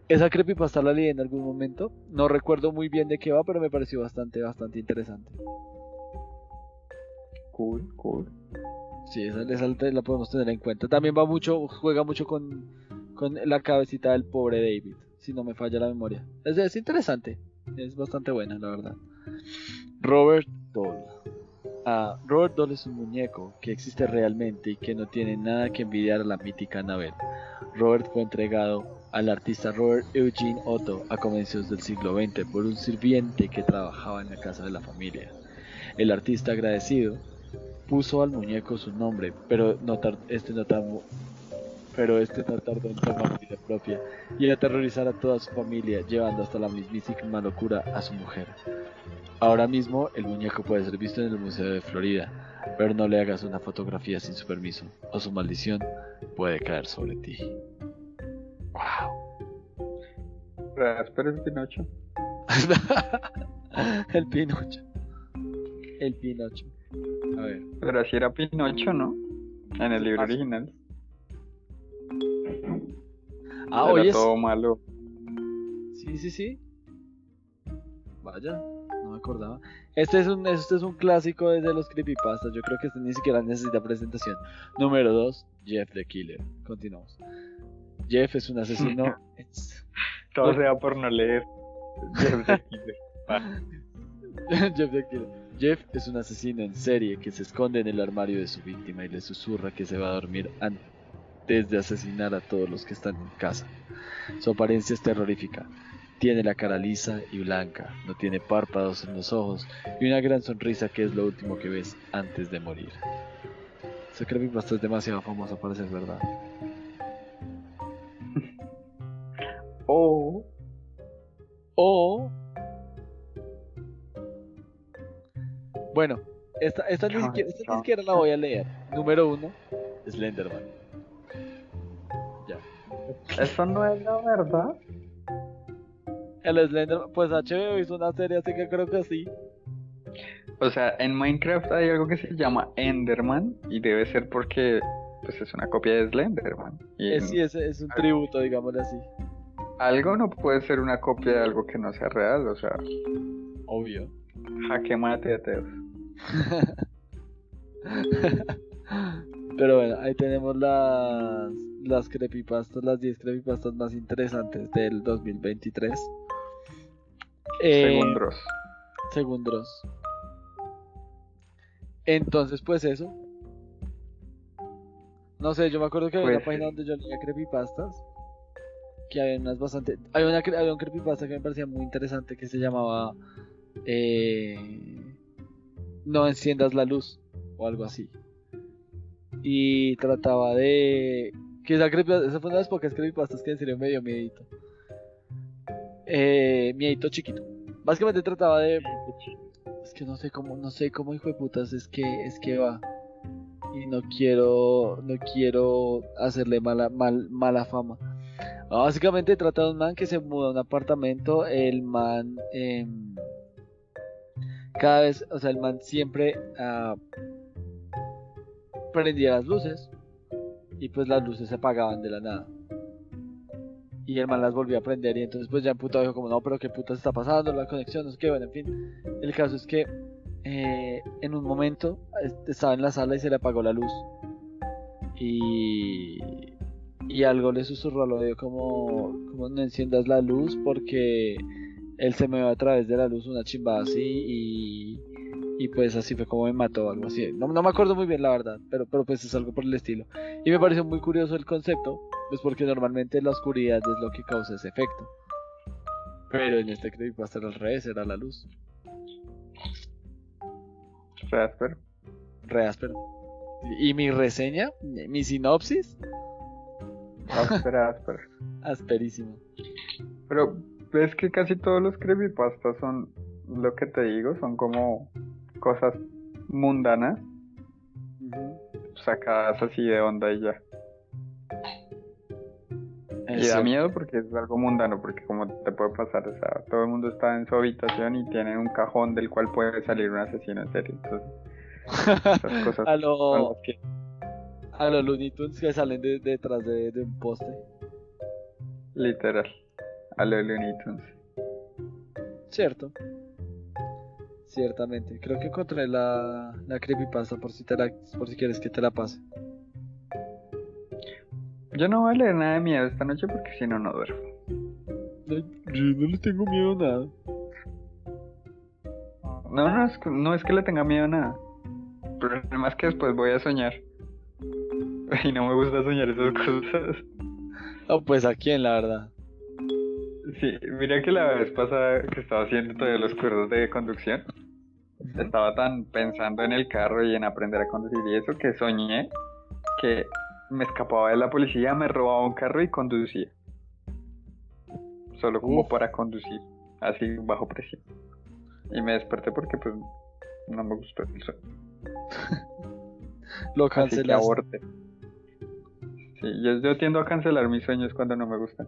Esa creepypasta la leí en algún momento, no recuerdo muy bien de qué va, pero me pareció bastante, bastante interesante. Cool, cool. Sí, esa, la podemos tener en cuenta. También va mucho, juega mucho con, con la cabecita del pobre David, si no me falla la memoria. Es, es interesante, es bastante buena, la verdad. Robert Doll. Ah, Robert Doll es un muñeco que existe realmente y que no tiene nada que envidiar a la mítica Annabelle. Robert fue entregado al artista Robert Eugene Otto a comienzos del siglo XX por un sirviente que trabajaba en la casa de la familia. El artista agradecido puso al muñeco su nombre, pero no tar- este no tardó, pero este no tardó en tomar vida propia y aterrorizar a toda su familia, llevando hasta la mismísima locura a su mujer. Ahora mismo el muñeco puede ser visto en el Museo de Florida, pero no le hagas una fotografía sin su permiso, o su maldición puede caer sobre ti. Wow. Pero el Pinocho. el Pinocho. El Pinocho. A ver. Pero así era Pinocho, ¿no? En el libro Ah, original. Ah, oye. todo malo. Sí, sí, sí. Vaya, no me acordaba. Este es un, este es un clásico desde los creepypastas. Yo creo que este ni siquiera necesita presentación. Número 2, Jeff the Killer. Continuamos. Jeff es un asesino. es- Todo sea por no leer. Jeff the Killer. Jeff the Killer. Jeff es un asesino en serie que se esconde en el armario de su víctima y le susurra que se va a dormir antes de asesinar a todos los que están en casa. Su apariencia es terrorífica. Tiene la cara lisa y blanca, no tiene párpados en los ojos y una gran sonrisa que es lo último que ves antes de morir. Esa creepypasta es demasiado famosa para ser verdad. O O. Bueno, esta, esta, ni, siquiera, esta ni chao. siquiera la voy a leer. Número uno, Slenderman. Ya. eso no es la verdad. El Slenderman, pues HBO hizo una serie, así que creo que sí. O sea, en Minecraft hay algo que se llama Enderman y debe ser porque pues es una copia de Slenderman. Y Es, sí, es, es un tributo, digámosle así. algo no puede ser una copia de algo que no sea real, o sea, Obvio. jaque mate ateos. Pero bueno, ahí tenemos las, las creepypastas, las 10 creepypastas más interesantes del 2023. Eh, Según Dross. según Dross. Entonces, pues eso. No sé, yo me acuerdo que había Pues una página donde yo leía creepypastas. Que había unas bastante. Había, una, había un creepypasta que me parecía muy interesante que se llamaba. eh, no enciendas la luz. O algo así. Y trataba de. Que esa, fue una de las pocas creepypastas que en serio me dio miedito. Eh, miedito chiquito. Básicamente trataba de. Es que no sé cómo, no sé cómo hijo de putas es que es que va. Y no quiero, no quiero hacerle mala, mal, mala fama. Básicamente trata de un man que se muda a un apartamento. El man em, cada vez, o sea, el man siempre ah, prendía las luces y pues las luces se apagaban de la nada. Y el man las volvió a prender y entonces pues ya en puta dijo como no, pero qué puta se está pasando, la conexión, no sé qué, bueno, en fin. El caso es que eh, en un momento estaba en la sala y se le apagó la luz. Y, y algo le susurró al oído como, como no enciendas la luz porque él se me va a través de la luz una chimba así y, y pues así fue como me mató algo así. No, no, me acuerdo muy bien la verdad, pero, pero pues es algo por el estilo. Y me pareció muy curioso el concepto, pues porque normalmente la oscuridad es lo que causa ese efecto. Pero en este creo que va a ser al revés, era la luz. Reasper. Reasper. ¿Y mi reseña? ¿Mi sinopsis? Asper, asper. Asperísimo. Pero ves que casi todos los creepypastas son lo que te digo, son como cosas mundanas sacadas así de onda y ya. Y da miedo porque es algo mundano, porque como te puede pasar, o sea, todo el mundo está en su habitación y tiene un cajón del cual puede salir un asesino en serio. Entonces, esas cosas a lo, que... a los Looney Tunes que salen de- detrás de, de un poste. Literal. A los Looney Tunes. Cierto. Ciertamente. Creo que encontré la, la creepypasta por si, te la, por si quieres que te la pase. Yo no voy a leer nada de miedo esta noche porque si no, no duermo. No, yo no le tengo miedo a nada. No, no es, que- no es que le tenga miedo a nada. El problema es que después voy a soñar. Y no me gusta soñar esas cosas. Oh, pues a quién, la verdad. Sí, mira que la vez pasada que estaba haciendo todos los cursos de conducción, estaba tan pensando en el carro y en aprender a conducir y eso que soñé que me escapaba de la policía, me robaba un carro y conducía. Solo como para conducir, así bajo presión. Y me desperté porque pues no me gustó el sueño. Lo Así que cancelaste. aborté. Sí, yo, yo tiendo a cancelar mis sueños cuando no me gustan.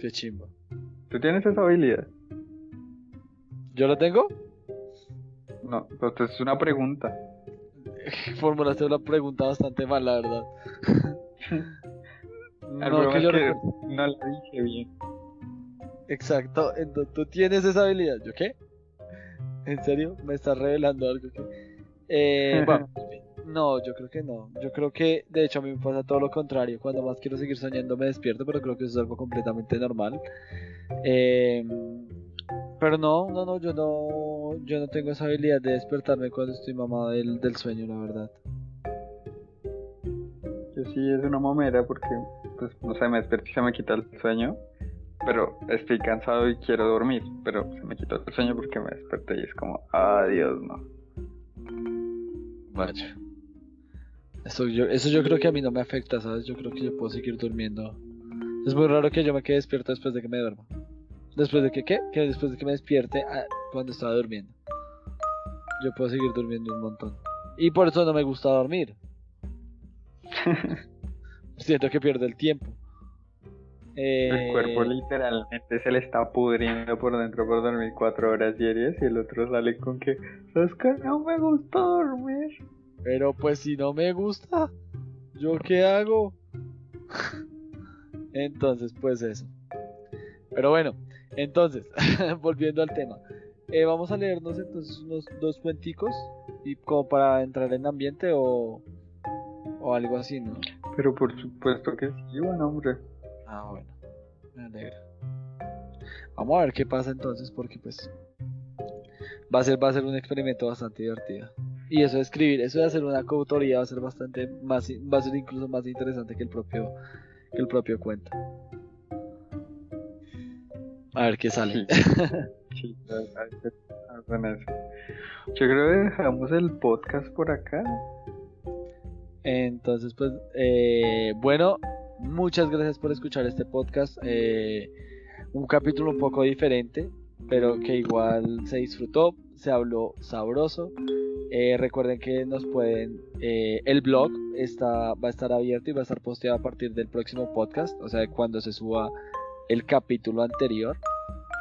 Qué chimba. ¿Tú tienes esa habilidad? ¿Yo lo tengo? No, pues es una pregunta. Formulaste una pregunta bastante mal, la verdad. No, que yo que no la dije bien. Exacto, entonces tú tienes esa habilidad. ¿Yo qué? ¿En serio? ¿Me estás revelando algo que.? Eh, bueno, no, yo creo que no. Yo creo que, de hecho, a mí me pasa todo lo contrario. Cuando más quiero seguir soñando, me despierto, pero creo que eso es algo completamente normal. Eh, pero no, no, no, yo no, yo no tengo esa habilidad de despertarme cuando estoy mamado del, del sueño, la verdad. Yo sí es una mamera porque, pues, no sé, me despierto y se me quita el sueño. Pero estoy cansado y quiero dormir. Pero se me quitó el sueño porque me desperté y es como, adiós, no. Vaya. Eso yo, eso yo creo que a mí no me afecta, ¿sabes? Yo creo que yo puedo seguir durmiendo. Es muy raro que yo me quede despierto después de que me duerma. ¿Después de que qué? Que después de que me despierte ah, cuando estaba durmiendo. Yo puedo seguir durmiendo un montón. Y por eso no me gusta dormir. Siento que pierdo el tiempo. Eh, El cuerpo literalmente se le está pudriendo por dentro por dormir cuatro horas diarias y el otro sale con que, ¿sabes que no me gusta dormir? Pero pues si no me gusta, ¿yo qué hago? entonces, pues eso. Pero bueno, entonces, volviendo al tema. eh, vamos a leernos entonces unos dos cuenticos y como para entrar en ambiente o, o algo así, ¿no? Pero por supuesto que sí, bueno, hombre. Ah, bueno, me alegra. Vamos a ver qué pasa entonces porque pues va a ser, va a ser un experimento bastante divertido. Y eso de escribir, eso de hacer una coautoría va a ser bastante más, va a ser incluso más interesante que el propio, que el propio cuento. A ver qué sale. Sí, eso. Yo creo que dejamos el podcast por acá. Entonces, pues, eh, bueno, muchas gracias por escuchar este podcast. eh, un capítulo un poco diferente, pero que igual se disfrutó, se habló sabroso. Eh, recuerden que nos pueden, eh, el blog está, va a estar abierto y va a estar posteado a partir del próximo podcast, o sea, cuando se suba el capítulo anterior.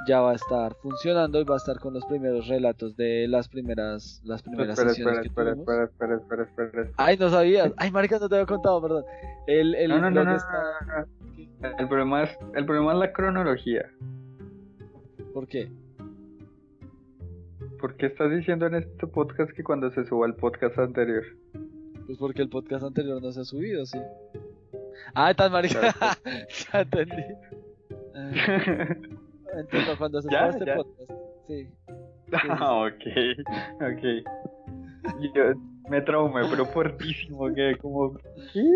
Ya va a estar funcionando y va a estar con los primeros relatos de las primeras, las primeras Espera, sesiones espera, que espera, tuvimos. espera, espera. Ay, no sabías. Ay, marica, no te había contado, perdón. El, el No, no, no, no, está... no. El problema es, el problema es la cronología. ¿Por qué? ¿Por qué estás diciendo en este podcast que cuando se suba el podcast anterior? Pues porque el podcast anterior no se ha subido, sí. Ah, tan marica. ya entendí. Ah, Entonces, cuando se suba este ya. podcast, sí. Ah, ok, ok. Yo me traumé, pero fuertísimo, que como... ¿qué?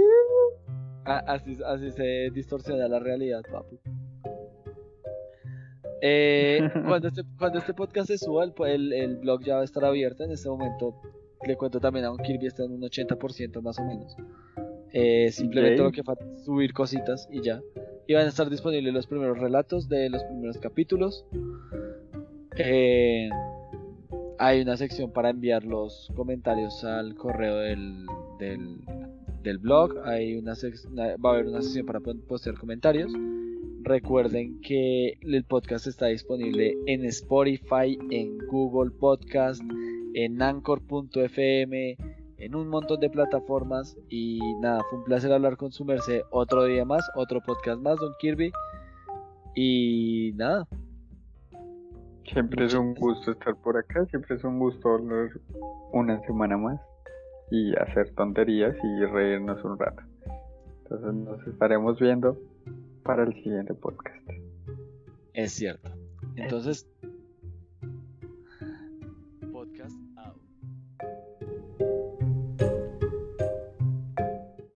Ah, así, así se distorsiona la realidad, papu. Eh, cuando, este, cuando este podcast se suba, el, el, el blog ya va a estar abierto. En este momento, le cuento también a un Kirby está en un 80% más o menos. Eh, simplemente Ok. lo que falta es subir cositas y ya. Y van a estar disponibles los primeros relatos de los primeros capítulos. Eh, hay una sección para enviar los comentarios al correo del, del, del blog. Hay una una- va a haber una sección para postear comentarios. Recuerden que el podcast está disponible en Spotify, en Google Podcast, en Anchor.fm, en un montón de plataformas. Y nada, fue un placer hablar con su merced otro día más, otro podcast más, Don Kirby. Y nada, Siempre es un gusto estar por acá, siempre es un gusto hablar una semana más y hacer tonterías y reírnos un rato. Entonces nos estaremos viendo para el siguiente podcast. es cierto. Entonces,